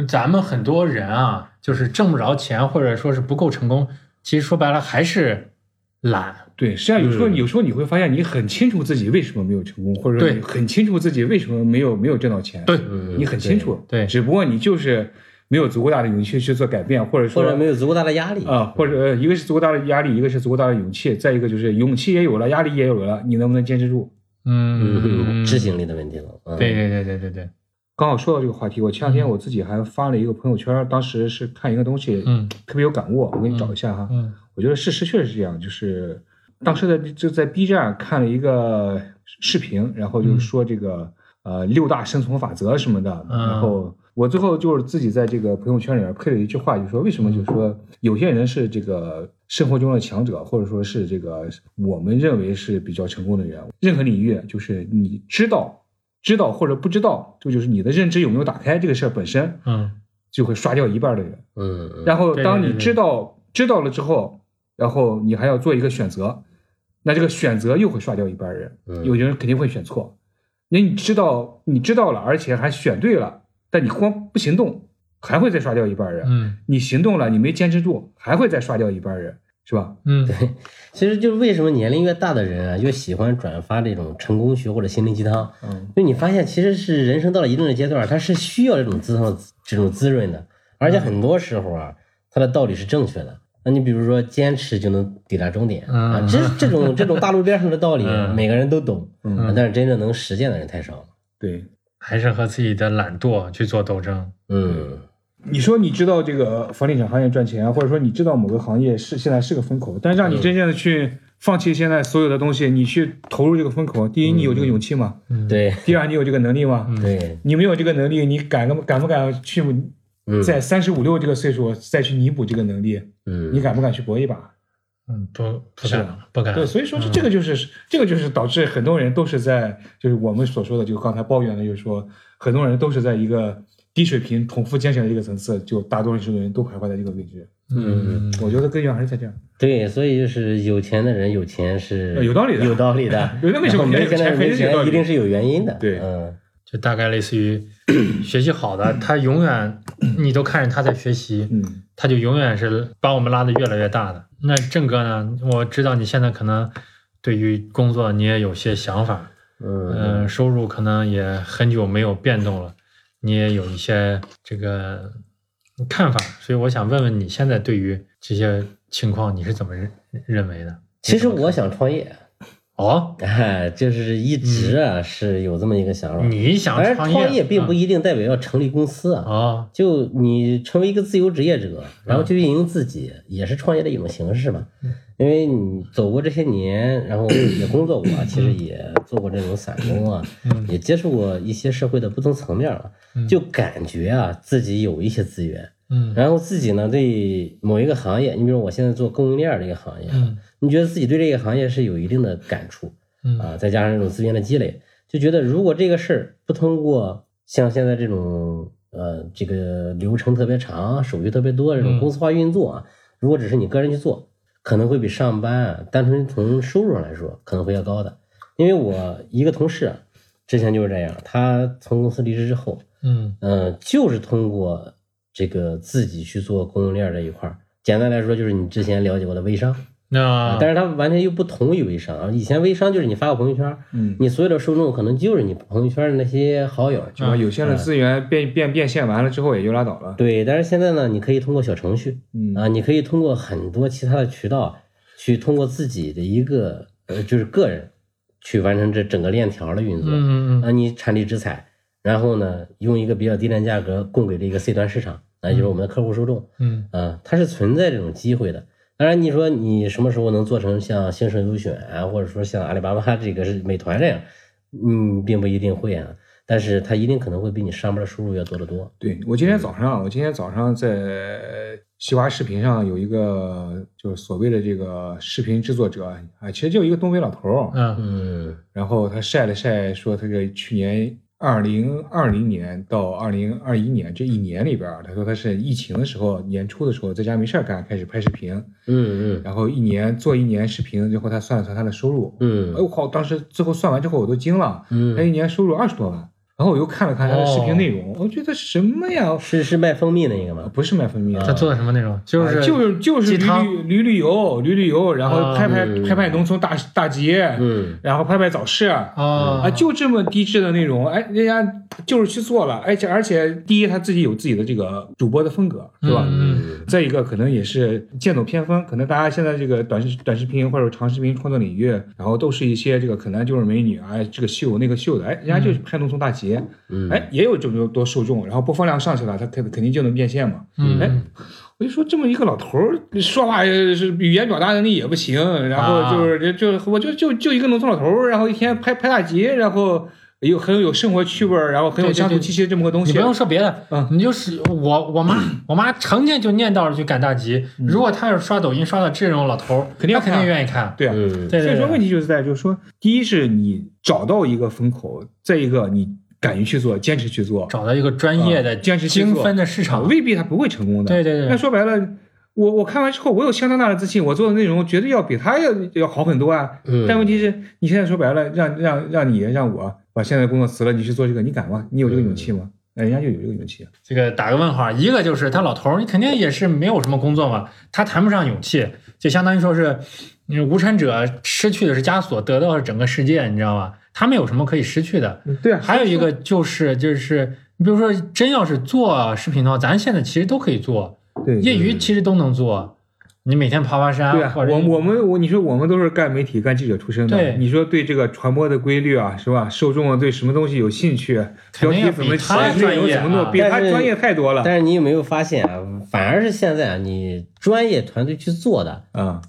咱们很多人啊，就是挣不着钱或者说是不够成功，其实说白了还是懒。对，实际上有时候、嗯有时候你会发现，你很清楚自己为什么没有成功，或者说你很清楚自己为什么没有没有挣到钱。对嗯，你很清楚，对只不过你就是没有足够大的勇气去做改变，或者说或者没有足够大的压力。啊，或者呃一个是足够大的压力，一个是足够大的勇气，再一个就是勇气也有了，压力也有了，你能不能坚持住？嗯，[LAUGHS] 执行力的问题了。嗯、对对对对对对，刚好说到这个话题，我前两天我自己还发了一个朋友圈，当时是看一个东西，嗯特别有感悟，我给你找一下哈。嗯我觉得事实确实是这样，就是当时在就在 B 站看了一个视频，然后就是说这个、呃六大生存法则什么的，嗯然后我最后就是自己在这个朋友圈里面配了一句话，就说为什么就是说有些人是这个生活中的强者，或者说是这个我们认为是比较成功的人，任何领域就是你知道知道或者不知道，这就是你的认知有没有打开这个事儿本身嗯就会刷掉一半的人。嗯，嗯然后当你知道知道了之后，然后你还要做一个选择，那这个选择又会刷掉一半人，嗯有些人肯定会选错。那你知道你知道了，而且还选对了，但你光不行动，还会再刷掉一半人。嗯你行动了，你没坚持住，还会再刷掉一半人，是吧？嗯其实就是为什么年龄越大的人啊，越喜欢转发这种成功学或者心灵鸡汤。嗯，就你发现，其实是人生到了一定的阶段，他是需要这种滋汤、这种滋润的，而且很多时候啊，他的道理是正确的。那你比如说，坚持就能抵达终点啊，嗯这这种这种大路边上的道理，嗯每个人都懂，但是真正能实践的人太少了。对。还是和自己的懒惰去做斗争。嗯你说你知道这个房地产行业赚钱，或者说你知道某个行业是现在是个风口，但是让你真正的去放弃现在所有的东西，你去投入这个风口，第一，你有这个勇气吗？嗯，对第二，你有这个能力吗？对，你没有这个能力，你敢不敢不敢去嗯在三十五六这个岁数再去弥补这个能力？嗯，你敢不敢去搏一把？嗯，不不是敢不敢。对，所以说这这个就是这个就是导致很多人都是在就是我们所说的，就刚才抱怨的，就是说很多人都是在一个低水平重复坚持的一个层次，就大多数人都徘徊在这个位置。嗯我觉得根源还是在这样。对，所以就是有钱的人有钱是呃有道理的有道理的 [LAUGHS] 有那为什么没钱的人没钱一定是有原因的。对嗯就大概类似于学习好的，[CLEARS THROAT] 他永远你都看着他在学习，嗯他就永远是把我们拉得越来越大的。那郑哥呢？我知道你现在可能对于工作你也有些想法，嗯嗯、收入可能也很久没有变动了，你也有一些这个看法，所以我想问问你现在对于这些情况你是怎么认认为的？其实我想创业，哦，哎，[LAUGHS] 就是一直啊是有这么一个想法。你想而创创业并不啊一定代表要成立公司啊。哦，就你成为一个自由职业者，然后去运营自己，也是创业的一种形式嘛。因为你走过这些年，然后也工作过，其实也做过这种散工啊，也接触过一些社会的不同层面了，就感觉啊自己有一些资源，嗯。然后自己呢对某一个行业，你比如我现在做供应链这个行业，嗯你觉得自己对这个行业是有一定的感触，嗯啊，再加上这种资源的积累，就觉得如果这个事儿不通过像现在这种呃这个流程特别长、手续特别多这种嗯公司化运作啊，如果只是你个人去做，可能会比上班啊，单纯从收入上来说可能会要高的。因为我一个同事啊，之前就是这样，他从公司离职之后，嗯嗯，就是通过这个自己去做供应链这一块儿。简单来说，就是你之前了解过的微商，那但是它完全又不同于微商啊。以前微商就是你发个朋友圈，嗯，你所有的受众可能就是你朋友圈的那些好友。就把有限的资源变变变现完了之后也就拉倒了。对，但是现在呢，你可以通过小程序嗯啊，你可以通过很多其他的渠道，去通过自己的一个呃，就是个人去完成这整个链条的运作。嗯嗯啊，你产地直采，然后呢，用一个比较低廉价格供给这个 C 端市场，那就是我们的客户受众。嗯啊，它是存在这种机会的。当然，你说你什么时候能做成像兴盛优选啊，或者说像阿里巴巴这个是美团这样，嗯，并不一定会啊。但是它一定可能会比你上班的收入要多得多。对我今天早上，我今天早上在西瓜视频上有一个就是所谓的这个视频制作者啊，其实就一个东北老头儿，嗯嗯然后他晒了晒，说他这个去年二零二零年到二零二一年这一年里边儿，他说他是疫情的时候年初的时候在家没事儿干，开始拍视频，嗯嗯。然后一年做一年视频，最后他算了算他的收入，嗯。哎嗯我靠，当时最后算完之后我都惊了，嗯。他一嗯年收入二十多万。然后我又看了看他的视哦频内容，我觉得什么呀？是是卖蜂蜜那个吗？不是卖蜂蜜的，他做的什么内容？就是啊就是就是旅旅旅旅游旅旅游，然后啊拍拍嗯拍拍农村大大街，嗯，然后拍拍早市啊啊，就这么低质的内容，哎，人家就是去做了，而且而且第一他自己有自己的这个主播的风格，是吧？嗯再一个可能也是剑走偏锋，可能大家现在这个短视短视频或者长视频创作领域，然后都是一些这个可能就是美女啊，这个秀那个秀的，哎，人家就是拍农村大街，嗯哎，也有这么多受众，然后播放量上去了，他肯肯定就能变现嘛。嗯哎，我就说这么一个老头儿，说话是语言表达能力也不行，然后就是就我就就就一个农村老头儿，然后一天拍拍大集，然后有很有生活趣味儿，然后很有乡土气息这么个东西。你不用说别的，嗯你就是我我妈，我妈成天就念叨着去赶大集。如果她要是刷抖音刷到这种老头儿，肯定肯定愿意看。对啊，嗯，对对对所以说问题就是在就是说，第一是你找到一个风口，再一个你敢于去做，坚持去做，找到一个专业的、啊坚持去做精分的市啊场。未必他不会成功的。对对对那说白了，我我看完之后，我有相当大的自信，我做的内容绝对要比他要要好很多啊。嗯但问题是，你现在说白了，让让让你让我把现在工作辞了，你去做这个，你敢吗？你有这个勇气吗？那人家就有这个勇气。这个打个问号，一个就是他老头儿，你肯定也是没有什么工作嘛，他谈不上勇气，就相当于说是，你无产者失去的是枷锁，得到的是整个世界，你知道吗？他们有什么可以失去的？对啊，还有一个就是就是，你比如说，真要是做视频的话，咱现在其实都可以做，对业余其实都能做。你每天爬爬山，对啊，我我们我你说我们都是干媒体、干记者出身的，对你说对这个传播的规律啊，是吧？受众啊对什么东西有兴趣，肯定要标题怎么比他写，内容怎么弄，专业啊比他但是专业太多了。但是你有没有发现啊？反而是现在啊，你专业团队去做的，嗯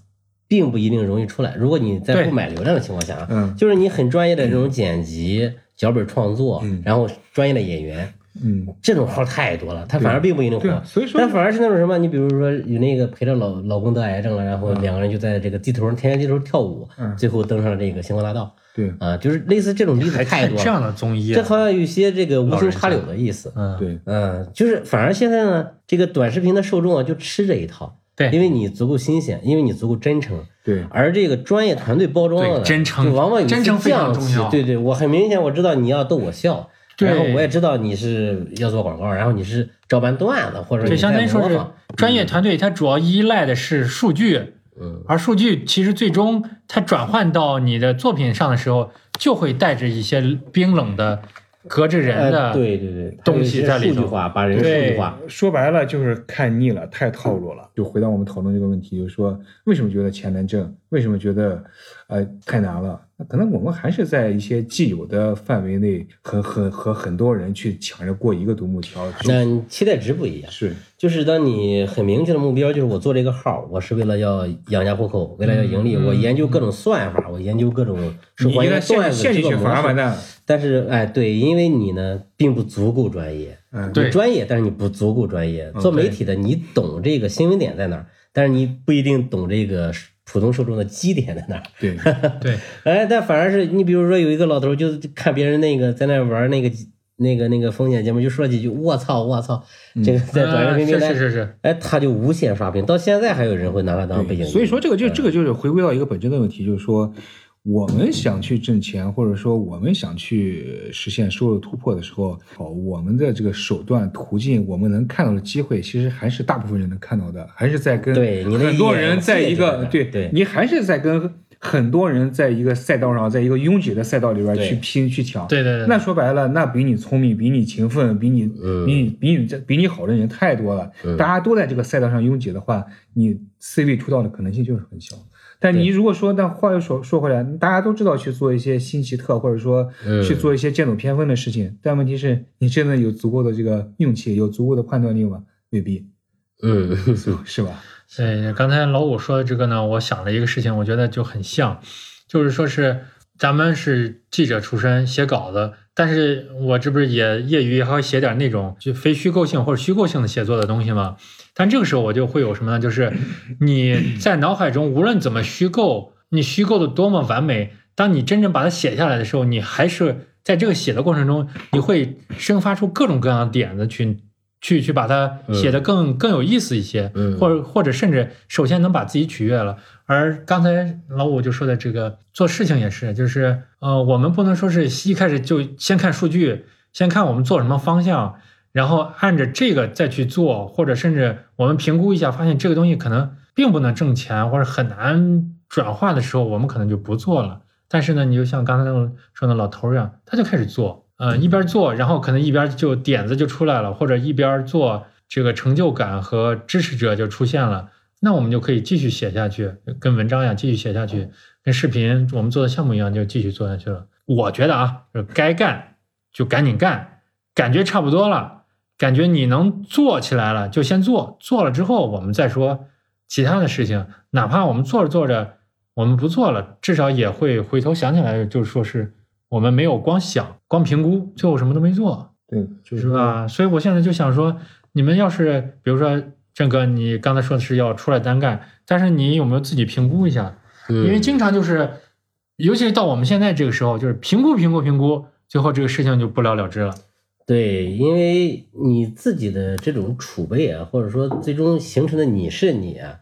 并不一定容易出来。如果你在不买流量的情况下啊，嗯就是你很专业的这种剪辑、脚本创作，嗯然后专业的演员，嗯，这种号太多了，他反而并不一定火所以说但反而是那种什么，你比如说有那个陪着老老公得癌症了，然后两个人就在这个地头上天天地头跳舞，嗯最后登上了这个星光大道对啊，就是类似这种例子太多了。这样的综艺啊，这好像有些这个无心插柳的意思。嗯，对，嗯，就是反而现在呢，这个短视频的受众啊就吃这一套，对。因为你足够新鲜，因为你足够真诚，对。而这个专业团队包装的真诚就往往有真诚非常重要对对，我很明显我知道你要逗我笑，对然后我也知道你是要做广告，然后你是照搬段子，或者就你相当于说是专业团队，它主要依赖的是数据，嗯。而数据其实最终它转换到你的作品上的时候，就会带着一些冰冷的、隔着人的，呃对对对，东西在里头数据化，把人数对据化。说白了就是看腻了，太套路了。就回到我们讨论这个问题，就是说为什么觉得钱难挣？为什么觉得呃太难了？那可能我们还是在一些既有的范围内，和和和很多人去抢着过一个独木桥。那期待值不一样，是就是当你很明确的目标，就是我做这个号，我是为了要养家糊口，为了要盈利，我研究各种算法，我研究各种受欢迎的你一旦陷段子陷进去，这个模式。但是哎，对，因为你呢并不足够专业，嗯，对你专业，但是你不足够专业。做媒体的，你懂这个新闻点在哪儿，但是你不一定懂这个普通受众的基点在那儿。对，[LAUGHS] 对哎，但反而是你比如说有一个老头儿，就看别人那个在那玩那个那个那个风险节目，就说几句“我操我操”，这个在短视频平台，嗯是是是是，哎，他就无限刷屏，到现在还有人会拿它当背景。所以说这个就这个就是回归到一个本质的问题，就是说我们想去挣钱，或者说我们想去实现收入突破的时候，好，我们的这个手段途径，我们能看到的机会，其实还是大部分人能看到的，还是在跟很多人在一个对你还是在跟很多人在一个赛道上，在一个拥挤的赛道里边去拼去抢。对对对，那说白了，那比你聪明、比你勤奋、比你、嗯比你、比你这比你好的人太多了。嗯大家都在这个赛道上拥挤的话，你 C 位出道的可能性就是很小。但你如果说，但话又说说回来，大家都知道去做一些新奇特，或者说嗯去做一些剑走偏锋的事情，但问题是你真的有足够的这个勇气，有足够的判断力吗？未必，[LAUGHS] 嗯，是吧？对，刚才老五说的这个呢，我想了一个事情，我觉得就很像，就是说是咱们是记者出身，写稿子，但是我这不是也业余还会写点那种就非虚构性或者虚构性的写作的东西吗？但这个时候我就会有什么呢？就是你在脑海中无论怎么虚构，你虚构的多么完美，当你真正把它写下来的时候，你还是在这个写的过程中，你会生发出各种各样的点子去。去去把它写得更、更有意思一些，嗯或者或者甚至首先能把自己取悦了。而刚才老五就说的这个做事情也是，就是呃，我们不能说是一开始就先看数据，先看我们做什么方向，然后按着这个再去做，或者甚至我们评估一下，发现这个东西可能并不能挣钱，或者很难转化的时候，我们可能就不做了。但是呢，你就像刚才那种说的老头一样，他就开始做，呃，一边做，然后可能一边就点子就出来了，或者一边做，这个成就感和支持者就出现了。那我们就可以继续写下去，跟文章一样继续写下去，跟视频我们做的项目一样就继续做下去了。我觉得啊，就该干就赶紧干，感觉差不多了，感觉你能做起来了就先做，做了之后我们再说其他的事情。哪怕我们做着做着我们不做了，至少也会回头想起来，就是说是我们没有光想、光评估，最后什么都没做。对，就是吧？所以我现在就想说，你们要是比如说郑哥，你刚才说的是要出来单干，但是你有没有自己评估一下？嗯因为经常就是，尤其是到我们现在这个时候，就是评估评估评估，最后这个事情就不了了之了。对，因为你自己的这种储备啊，或者说最终形成的你是你啊，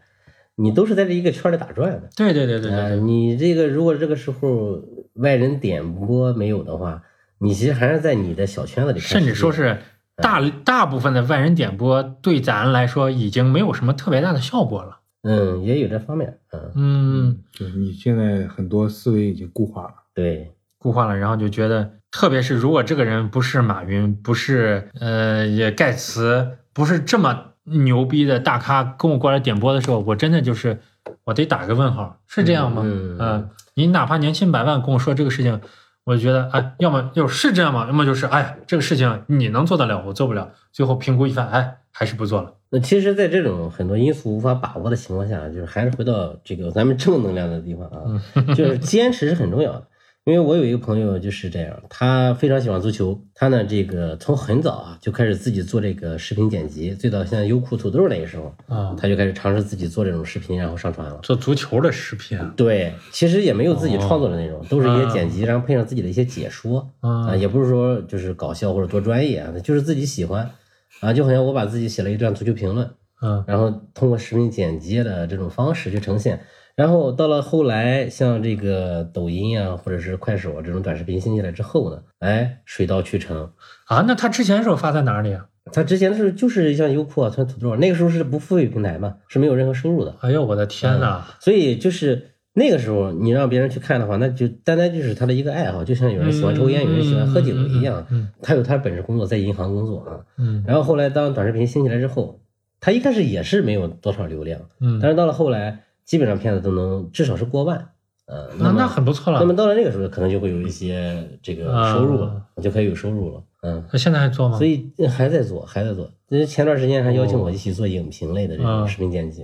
你都是在这一个圈里打转的。对对对对对呃，对，你这个如果这个时候外人点播没有的话，你其实还是在你的小圈子里甚至说是大大部分的外人点播对咱来说已经没有什么特别大的效果了。嗯，也有这方面，嗯，嗯，就是你现在很多思维已经固化了。对，固化了，然后就觉得，特别是如果这个人不是马云，不是呃也盖茨，不是这么牛逼的大咖跟我过来点播的时候，我真的就是我得打个问号，是这样吗？嗯呃你哪怕年薪百万跟我说这个事情，我就觉得哎，要么就是这样吗？要么就是哎，这个事情你能做得了，我做不了，最后评估一番，哎，还是不做了。那其实，在这种很多因素无法把握的情况下，就是还是回到这个咱们正能量的地方啊，就是坚持是很重要的。因为我有一个朋友就是这样，他非常喜欢足球，他呢这个从很早啊就开始自己做这个视频剪辑，最早像优酷土豆那个时候，啊，他就开始尝试自己做这种视频，然后上传了。做足球的视频啊，对，其实也没有自己创作的内容，都是一些啊剪辑，然后配上自己的一些解说啊，啊也不是说就是搞笑或者多专业啊，就是自己喜欢啊，就好像我把自己写了一段足球评论，嗯然后通过视频剪辑的这种方式去呈现。然后到了后来，像这个抖音啊，或者是快手啊这种短视频兴起来之后呢，哎，水到渠成。啊，那他之前的时候发在哪里啊？他之前的时候就是像优酷啊、像土豆啊，那个时候是不付费平台嘛，是没有任何收入的。哎呦，我的天呐！所以就是那个时候，你让别人去看的话，那就单单就是他的一个爱好，就像有人喜欢抽烟，有人喜欢喝酒一样。嗯他有他本职工作，在银行工作啊。嗯然后后来当短视频兴起来之后，他一开始也是没有多少流量，嗯，但是到了后来，基本上片子都能至少是过万。呃，那那很不错了。那么到了那个时候，可能就会有一些这个收入了啊，就可以有收入了。嗯，那现在还做吗？所以呃还在做，还在做。因为前段时间还邀请我一起做影评类的这啊种视频剪辑，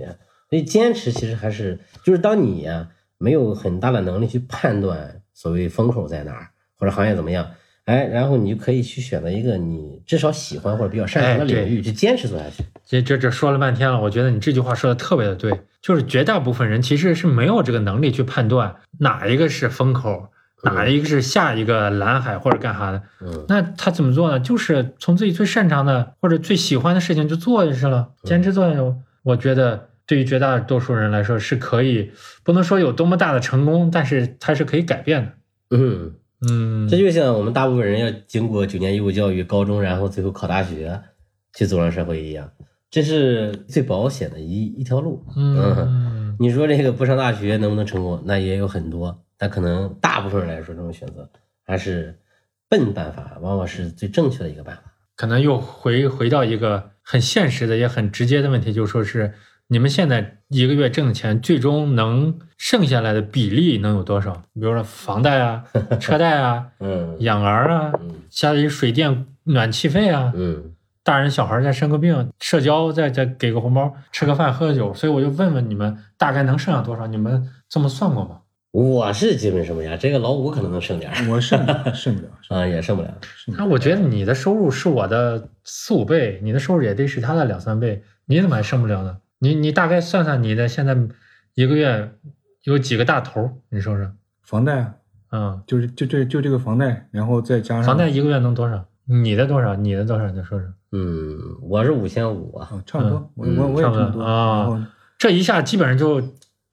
所以坚持其实还是就是当你呀、没有很大的能力去判断所谓风口在哪儿或者行业怎么样，哎，然后你就可以去选择一个你至少喜欢或者比较擅长的领域，去坚持做下去。这这这说了半天了，我觉得你这句话说的特别的对，就是绝大部分人其实是没有这个能力去判断哪一个是风口，哪一个是下一个蓝海或者干啥的。嗯，那他怎么做呢？就是从自己最擅长的或者最喜欢的事情就做就是了，坚持做下去。我觉得对于绝大多数人来说是可以，不能说有多么大的成功，但是它是可以改变的。嗯，嗯，这就像我们大部分人要经过九年义务教育、高中，然后最后考大学，去走上社会一样，这是最保险的一一条路。嗯你说这个不上大学能不能成功？那也有很多，但可能大部分人来说，这种选择还是笨办法，往往是最正确的一个办法。可能又回回到一个很现实的也很直接的问题，就是说是你们现在一个月挣的钱，最终能剩下来的比例能有多少？比如说房贷啊、[LAUGHS] 车贷啊、嗯养儿啊、嗯家里水电暖气费啊，嗯大人小孩再生个病，社交再再给个红包，吃个饭喝个酒，所以我就问问你们，大概能剩下多少？你们这么算过吗？我是基本什么呀？这个老五可能能剩点儿我剩剩不了，[LAUGHS] 啊，也剩不了。剩不了那我觉得你的收入是我的四五倍，你的收入也得是他的两三倍，你怎么还剩不了呢？你你大概算算你的现在一个月有几个大头？你说说，房贷啊，嗯，就是就这就这个房贷，然后再加上房贷一个月能多少？你的多少？你的多少？你说说。嗯，我是五千五啊，啊，差不多，我嗯我我也差不多啊这一下基本上就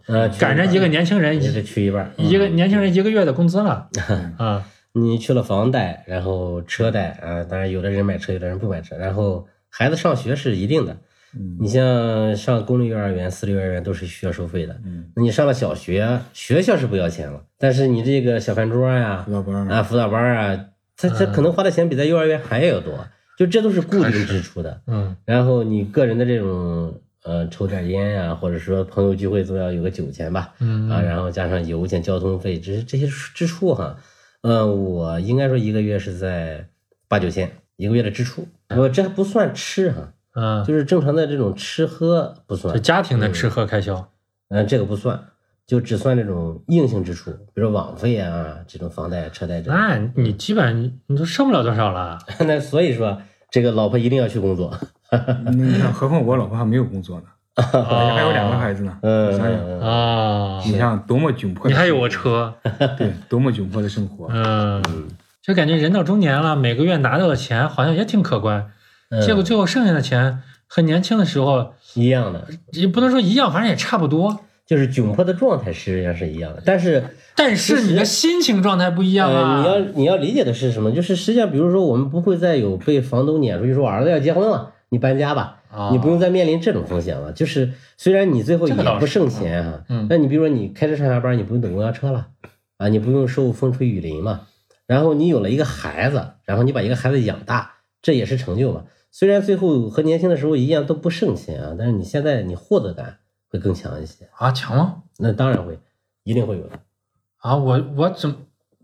呃，赶上一个年轻人也是去一半。一个年轻人一个月的工资了 [LAUGHS] 啊！你去了房贷，然后车贷啊，当然有的人买车，有的人不买车，然后孩子上学是一定的。嗯。你像上公立幼儿园、私立幼儿园都是需要收费的。嗯，那你上了小学，学校是不要钱了，但是你这个小饭桌呀、辅导班啊、辅导班啊，他他可能花的钱比在幼儿园还要多，就这都是固定支出的。嗯。然后你个人的这种呃抽点烟呀、或者说朋友聚会总要有个酒钱吧，嗯啊，然后加上油钱、交通费，这是这些支出哈，呃，我应该说一个月是在八九千一个月的支出，我这还不算吃哈，嗯，就是正常的这种吃喝不算就，家庭的吃喝开销。嗯、这个不算，就只算这种硬性支出，比如网费啊，这种房贷、车贷这种。那你基本你你都剩不了多少了。[LAUGHS] 那所以说，这个老婆一定要去工作。那你看，何况我老婆还没有工作呢，[LAUGHS] 还有两个孩子呢。嗯，啊，你想多么窘迫你还有个车，对，多么窘迫的生活。嗯，就感觉人到中年了，每个月拿到的钱好像也挺可观，嗯结果最后剩下的钱和年轻的时候一样的，也不能说一样，反正也差不多。就是窘迫的状态实际上是一样的，但是但是你的心情状态不一样呃，啊。你要你要理解的是什么？就是实际上，比如说我们不会再有被房东撵出去说我儿子要结婚了，你搬家吧，啊你不用再面临这种风险了。就是虽然你最后也不剩钱啊，嗯那你比如说你开车上下班，你不用等公交车了啊，你不用受风吹雨淋嘛。然后你有了一个孩子，然后你把一个孩子养大，这也是成就嘛。虽然最后和年轻的时候一样都不剩钱啊，但是你现在你获得感会更强一些。啊，强吗？那当然会，一定会有的。啊，我我怎么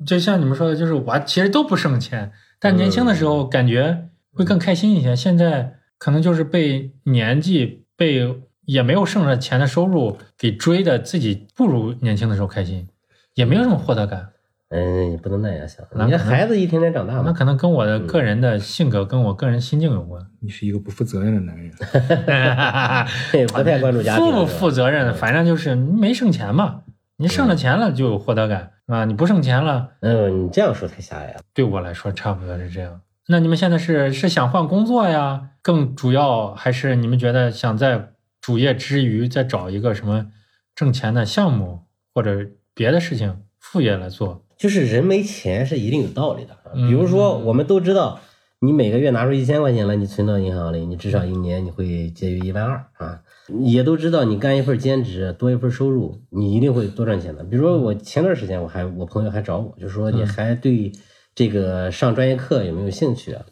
就像你们说的，就是我其实都不剩钱，但年轻的时候感觉会更开心一些。现在可能就是被年纪被也没有剩着钱的收入给追的，自己不如年轻的时候开心，也没有什么获得感。嗯，你不能那样想，你看孩子一天天长大嘛，那可能跟我的个人的性格跟我个人心境有关。你是一个不负责任的男人。[LAUGHS] [LAUGHS] 嘿不太关注家庭，负不负责任，反正就是没剩钱嘛。你剩了钱了就有获得感，是吧？你不剩钱了，嗯，你这样说太狭隘了。对我来说差不多是这样。那你们现在是是想换工作呀？更主要还是你们觉得想在主业之余再找一个什么挣钱的项目或者别的事情副业来做？就是人没钱是一定有道理的比如说，我们都知道，你每个月拿出一千块钱来，你存到银行里，你至少一年你会节约一万二啊。也都知道，你干一份兼职多一份收入，你一定会多赚钱的。比如说，我前段时间我还我朋友还找我，就说你还对这个上专业课有没有兴趣啊？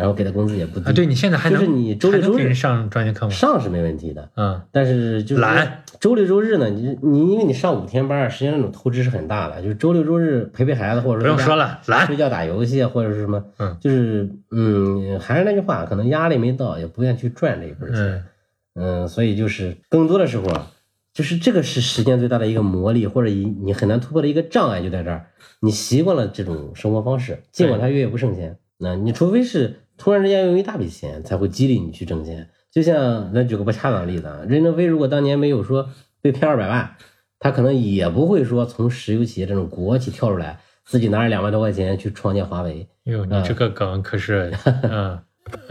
然后给的工资也不低啊，对你现在还能就是你周六周日上专业课吗？上是没问题的，嗯，但是就是懒周六周日呢，你你因为你上五天班儿，实际上那种透支是很大的。就是周六周日陪陪孩子，或者说不用说了，懒睡觉打游戏，或者是什么，嗯就是嗯，还是那句话，可能压力没到，也不愿意去赚这一份钱，嗯嗯，所以就是更多的时候啊，就是这个是时间最大的一个磨砺，或者你你很难突破的一个障碍就在这儿，你习惯了这种生活方式，尽管它月月不挣钱，那你除非是突然之间用一大笔钱，才会激励你去挣钱。就像咱举个不恰当的例子啊，任正非如果当年没有说被骗二百万，他可能也不会说从石油企业这种国企跳出来，自己拿着两万多块钱去创建华为。哟，你嗯这个梗可是，[LAUGHS] 嗯，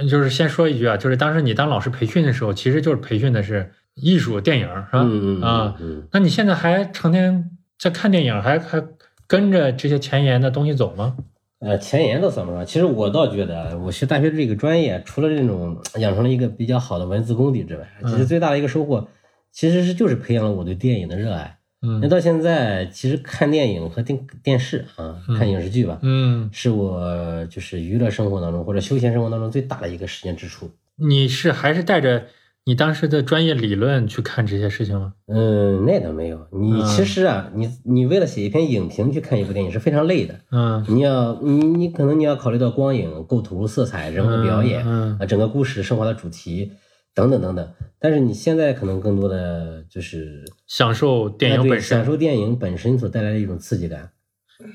就是先说一句啊，就是当时你当老师培训的时候，其实就是培训的是艺术电影，是吧？嗯嗯啊，嗯，那你现在还成天在看电影，还还跟着这些前沿的东西走吗？呃，前沿倒算不上。其实我倒觉得，我学大学这个专业，除了这种养成了一个比较好的文字功底之外，其实嗯最大的一个收获，其实是就是培养了我对电影的热爱。嗯那嗯到现在，其实看电影和电电视啊，看影视剧吧，嗯，是我就是娱乐生活当中或者休闲生活当中最大的一个时间支出。你是还是带着你当时的专业理论去看这些事情吗？嗯，那倒没有。你嗯其实啊，你你为了写一篇影评去看一部电影是非常累的。嗯，你要你你可能你要考虑到光影、构图、色彩、人物的表演，嗯啊，整个故事生活的主题等等等等。但是你现在可能更多的就是享受电影本身享。受电影本身所带来的一种刺激感。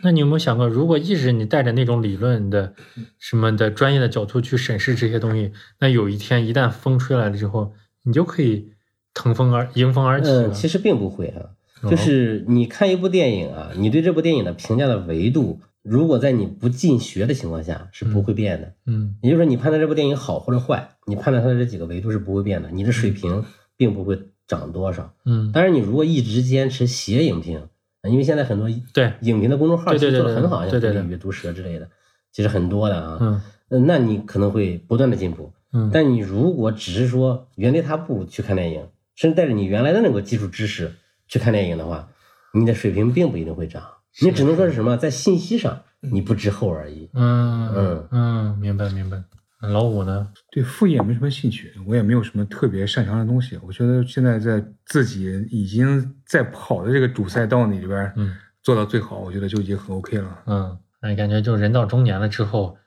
那你有没有想过，如果一直你带着那种理论的什么的专业的角度去审视这些东西，那有一天一旦风吹来了之后，你就可以腾风而迎风而起了。嗯，其实并不会啊，哦就是你看一部电影啊，你对这部电影的评价的维度，如果在你不进学的情况下是不会变的。嗯也就是说，你判断这部电影好或者坏，你判断它的这几个维度是不会变的，你的水平并不会涨多少。嗯但是，你如果一直坚持写影评因为现在很多对，影评的公众号其实做的很好，像对对毒蛇之类的，其实很多的啊。嗯呃那你可能会不断的进步。嗯，但你如果只是说原地踏步去看电影，甚至带着你原来的那个基础知识去看电影的话，你的水平并不一定会涨，你只能说是什么，在信息上你不知后而已。嗯嗯嗯，明白明白。老五呢？对副业没什么兴趣，我也没有什么特别擅长的东西。我觉得现在在自己已经在跑的这个主赛道里边，嗯做到最好，我觉得就已经很 OK 了。嗯，那感觉就人到中年了之后，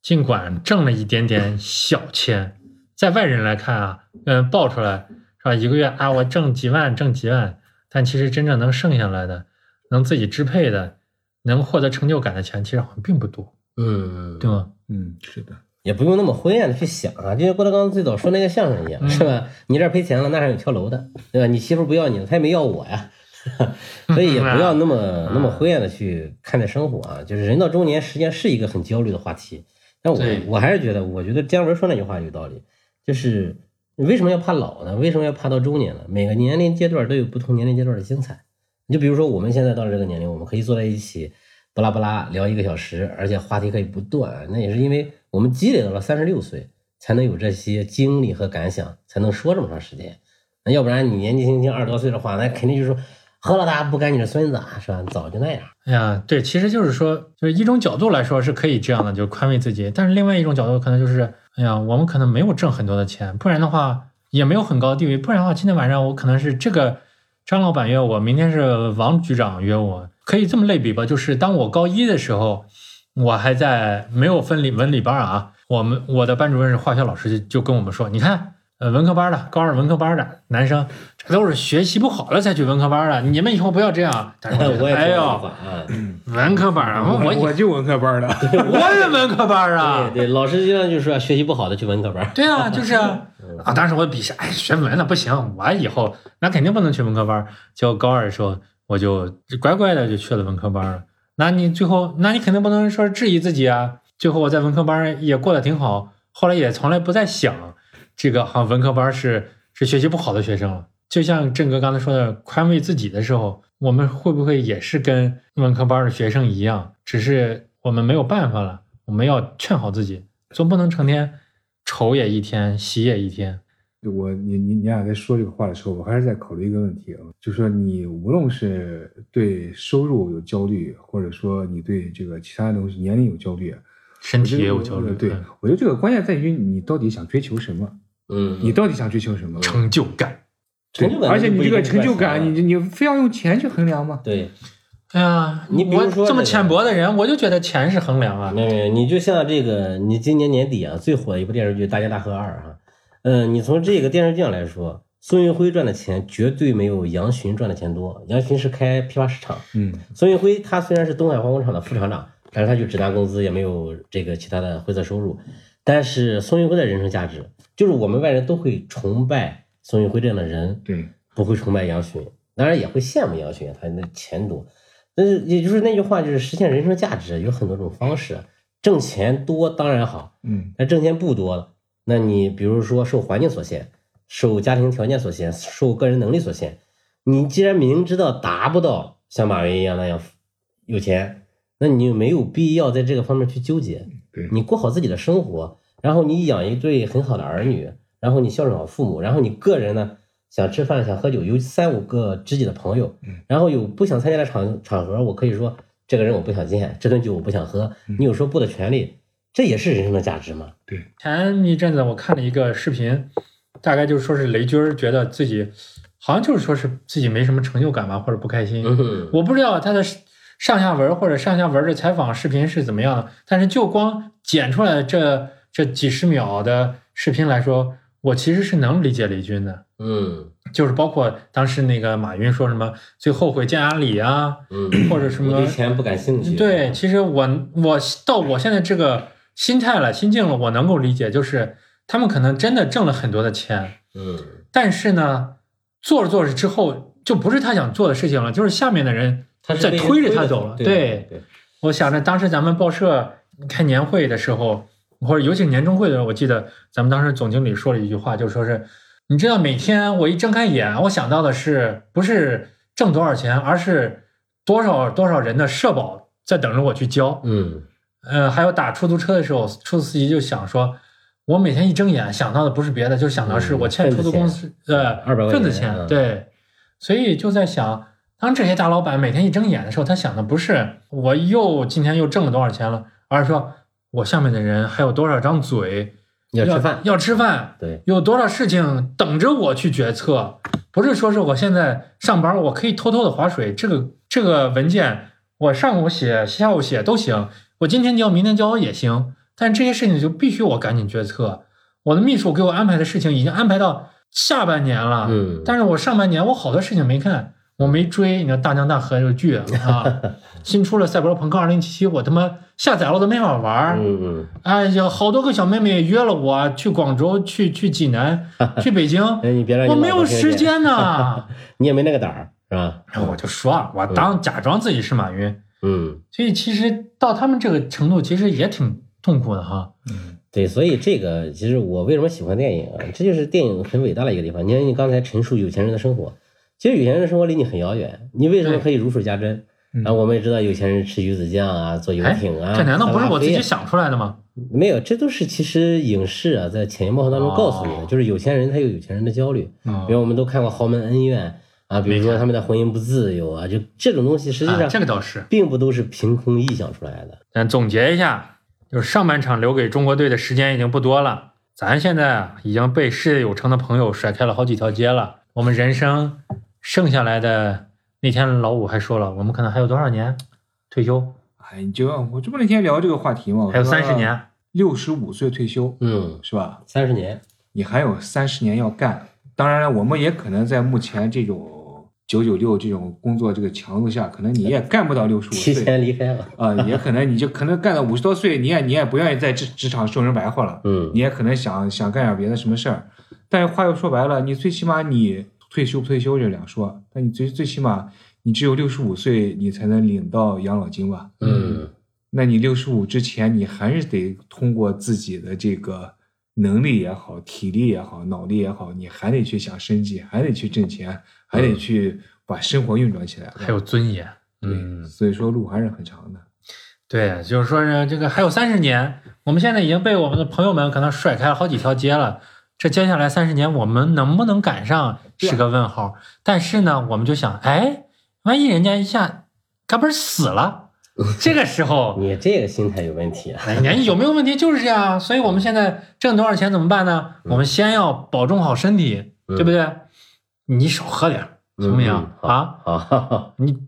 尽管挣了一点点小钱，在外人来看啊，嗯，报出来是吧？一个月啊，我挣几万，挣几万，但其实真正能剩下来的，能自己支配的，能获得成就感的钱，其实好像并不多，嗯，对吗？嗯，是的，也不用那么灰暗的去想啊，就像郭德纲最早说那个相声一样，嗯是吧？你这儿赔钱了，那还有跳楼的，对吧？你媳妇不要你了，她也没要我呀，[LAUGHS] 所以也不要那么嗯那么灰暗的去看待生活啊。就是人到中年，实际上是一个很焦虑的话题。但我我还是觉得，我觉得姜文说那句话有道理，就是你为什么要怕老呢？为什么要怕到中年呢？每个年龄阶段都有不同年龄阶段的精彩。你就比如说我们现在到了这个年龄，我们可以坐在一起，巴拉巴拉聊一个小时，而且话题可以不断，那也是因为我们积累到了三十六岁，才能有这些经历和感想，才能说这么长时间。那要不然你年纪轻轻二十多岁的话，那肯定就是说何老大不干你的孙子啊，是吧？早就那样。哎呀，对，其实就是说，就是一种角度来说是可以这样的，就宽慰自己；但是另外一种角度可能就是，哎呀，我们可能没有挣很多的钱，不然的话也没有很高的地位，不然的话今天晚上我可能是这个张老板约我，明天是王局长约我，可以这么类比吧？就是当我高一的时候，我还在没有分理文理班啊，我们我的班主任是化学老师，就就跟我们说，你看。呃，文科班的高二文科班的男生，这都是学习不好了才去文科班的。你们以后不要这样。但是我也哎呦，文科班啊，我我我就文科班的，[LAUGHS] 我也文科班啊对。对，老师经常就说学习不好的去文科班。[LAUGHS] 对啊，就是啊。啊，当时我比下，哎，学文的不行，我以后那肯定不能去文科班。结果高二的时候，我就乖乖的就去了文科班了。那你最后，那你肯定不能说质疑自己啊。最后我在文科班也过得挺好，后来也从来不再想这个好文科班是是学习不好的学生了。就像郑哥刚才说的，宽慰自己的时候，我们会不会也是跟文科班的学生一样？只是我们没有办法了，我们要劝好自己，总不能成天愁也一天，喜也一天。我你你你俩在说这个话的时候，我还是在考虑一个问题啊，就是说你无论是对收入有焦虑，或者说你对这个其他的东西年龄有焦虑，身体也有焦虑，对嗯，我觉得这个关键在于你到底想追求什么，嗯，你到底想追求什么？成就感。成就感而且你这个成就感，你你非要用钱去衡量吗？对，哎呀，你比如我这么说这个浅薄的人，我就觉得钱是衡量啊。没有没有，你就像这个，你今年年底啊最火的一部电视剧《大江大河二》哈，嗯，你从这个电视剧上来说，孙运辉赚的钱绝对没有杨巡赚的钱多。杨巡是开批发市场，嗯，孙运辉他虽然是东海化工厂的副厂长，但是他就只拿工资，也没有这个其他的灰色收入。但是孙运辉的人生价值，就是我们外人都会崇拜孙运辉这样的人，对，不会崇拜杨巡，当然也会羡慕杨巡，他那钱多。但是也就是那句话，就是实现人生价值有很多种方式，挣钱多当然好，嗯，但挣钱不多，那你比如说受环境所限，受家庭条件所限，受个人能力所限，你既然明知道达不到像马云一样那样有钱，那你就没有必要在这个方面去纠结。对，你过好自己的生活，然后你养一对很好的儿女，然后你孝顺好父母，然后你个人呢想吃饭想喝酒，有三五个知己的朋友，然后有不想参加的场场合，我可以说这个人我不想见，这顿酒我不想喝，你有说不的权利，这也是人生的价值嘛。前一阵子我看了一个视频，大概就是说是雷军觉得自己好像就是说是自己没什么成就感吧，或者不开心。嗯，我不知道他的上下文或者上下文的采访视频是怎么样的，但是就光剪出来这这几十秒的视频来说，我其实是能理解雷军的。嗯就是包括当时那个马云说什么最后悔见阿里啊，嗯，或者什么我对钱不感兴趣。对，其实我我到我现在这个心态了、心境了，我能够理解，就是他们可能真的挣了很多的钱，嗯。但是呢，做着做着之后就不是他想做的事情了，就是下面的人在推着他走了。对，我想着当时咱们报社开年会的时候，或者尤其是年终会的时候，我记得咱们当时总经理说了一句话，就说是，你知道每天我一睁开眼，我想到的是不是挣多少钱，而是多少多少人的社保在等着我去交。嗯呃，还有打出租车的时候，出租司机就想说，我每天一睁眼想到的不是别的，就想到是嗯我欠出租公司呃200块份子钱，对，所以就在想，当这些大老板每天一睁眼的时候，他想的不是我又今天又挣了多少钱了，而是说我下面的人还有多少张嘴要吃饭，要吃饭，对，有多少事情等着我去决策，不是说是我现在上班我可以偷偷的划水，这个这个文件我上午写下午写都行，我今天交明天交也行，但这些事情就必须我赶紧决策。我的秘书给我安排的事情已经安排到下半年了，嗯但是我上半年我好多事情没看，我没追。你看《大江大河》这个剧啊，[LAUGHS] 新出了《赛博朋克2077》，我他妈下载了我都没法玩儿。嗯嗯，哎呀，好多个小妹妹约了我去广州、去去济南、[LAUGHS] 去北京，[LAUGHS] 哎，你别让我没有时间呐。你也没那个胆儿，是吧？然后我就说，我当假装自己是马云，嗯，所以其实到他们这个程度，其实也挺痛苦的哈。嗯对，所以这个其实我为什么喜欢电影啊？这就是电影很伟大的一个地方。你看，你刚才陈述有钱人的生活，其实有钱人的生活离你很遥远，你为什么可以如数家珍？嗯啊，我们也知道有钱人吃鱼子酱啊，坐游哎，艇啊，这难道不是我自己想出来的吗？没有，这都是其实影视啊，在潜移默化当中告诉你的，哦就是有钱人他有有钱人的焦虑。嗯比如我们都看过《豪门恩怨》啊，比如说他们的婚姻不自由啊，就这种东西，实际啊上这个倒是。并不都是凭空臆想出来的。咱总结一下，就是上半场留给中国队的时间已经不多了，咱现在啊已经被事业有成的朋友甩开了好几条街了。我们人生剩下来的那天，老五还说了，我们可能还有多少年退休？哎，你就我这不那天聊这个话题吗，还有三十，年。六十五岁退休嗯，是吧？三十年，你还有三十年要干。当然了，我们也可能在目前这种九九六这种工作这个强度下，可能你也干不到六十五提岁前离开了。啊、也可能你就可能干到五十多岁，你也你也不愿意在职职场受人白活了，嗯你也可能想想干点别的什么事儿。但是话又说白了，你最起码你退休不退休这两说，但你最最起码你只有六十五岁，你才能领到养老金吧？嗯那你六十五之前，你还是得通过自己的这个能力也好、体力也好、脑力也好，你还得去想生计，还得去挣钱，还得去把生活运转起来。还有尊严。对，嗯，所以说路还是很长的。对，就是说呢这个还有三十年，我们现在已经被我们的朋友们可能甩开了好几条街了。这接下来三十年，我们能不能赶上是个问号。但是呢，我们就想，哎，万一人家一下嘎嘣儿死了，这个时候，[LAUGHS] 你这个心态有问题啊。哎，你有没有问题？就是这样。所以我们现在挣多少钱怎么办呢？我们先要保重好身体，对不对？你少喝点，行不行、啊？[LAUGHS] 你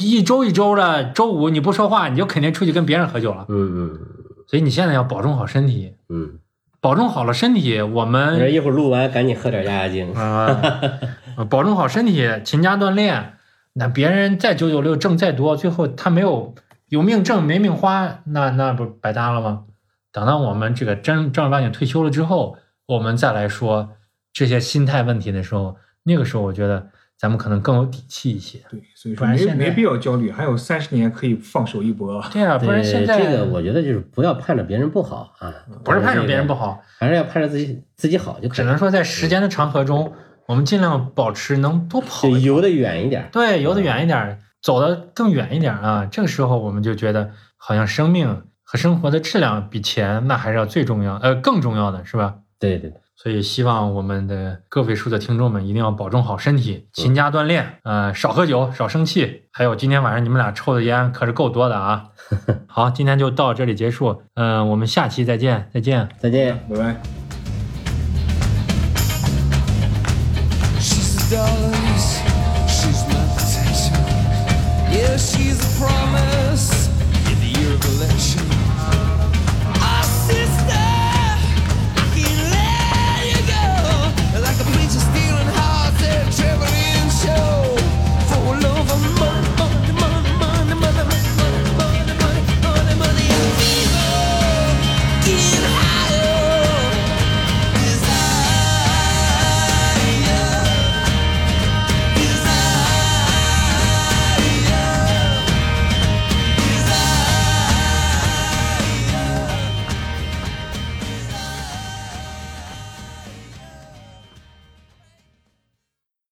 一周一周的，周五你不说话，你就肯定出去跟别人喝酒了。嗯嗯所以你现在要保重好身体，嗯，保重好了身体，我们一会儿录完赶紧喝点压压惊。啊、呃保重好身体，勤加锻炼。那别人再九九六挣再多，最后他没有有命挣没命花，那那不白搭了吗？等到我们这个真正儿八经退休了之后，我们再来说这些心态问题的时候，那个时候我觉得咱们可能更有底气一些。对，所以说没没必要焦虑，还有三十年可以放手一搏。对啊，不然现在这个，我觉得就是不要盼着别人不好啊，不是盼着别人不好，还是要盼着自己自己好就可以，只能说在时间的长河中，我们尽量保持能多跑游得远一点。对，游得远一点儿，走得更远一点儿啊。这个时候我们就觉得，好像生命和生活的质量比钱那还是要最重要，呃，更重要的是吧？对对对，所以希望我们的个位数的听众们一定要保重好身体，勤加锻炼，呃，少喝酒，少生气。还有今天晚上你们俩抽的烟可是够多的啊。[LAUGHS] 好，今天就到这里结束，嗯、我们下期再见，再见。再见。拜拜。She's the dollars, she's my protection. Yeah, she's a promise in the year of election.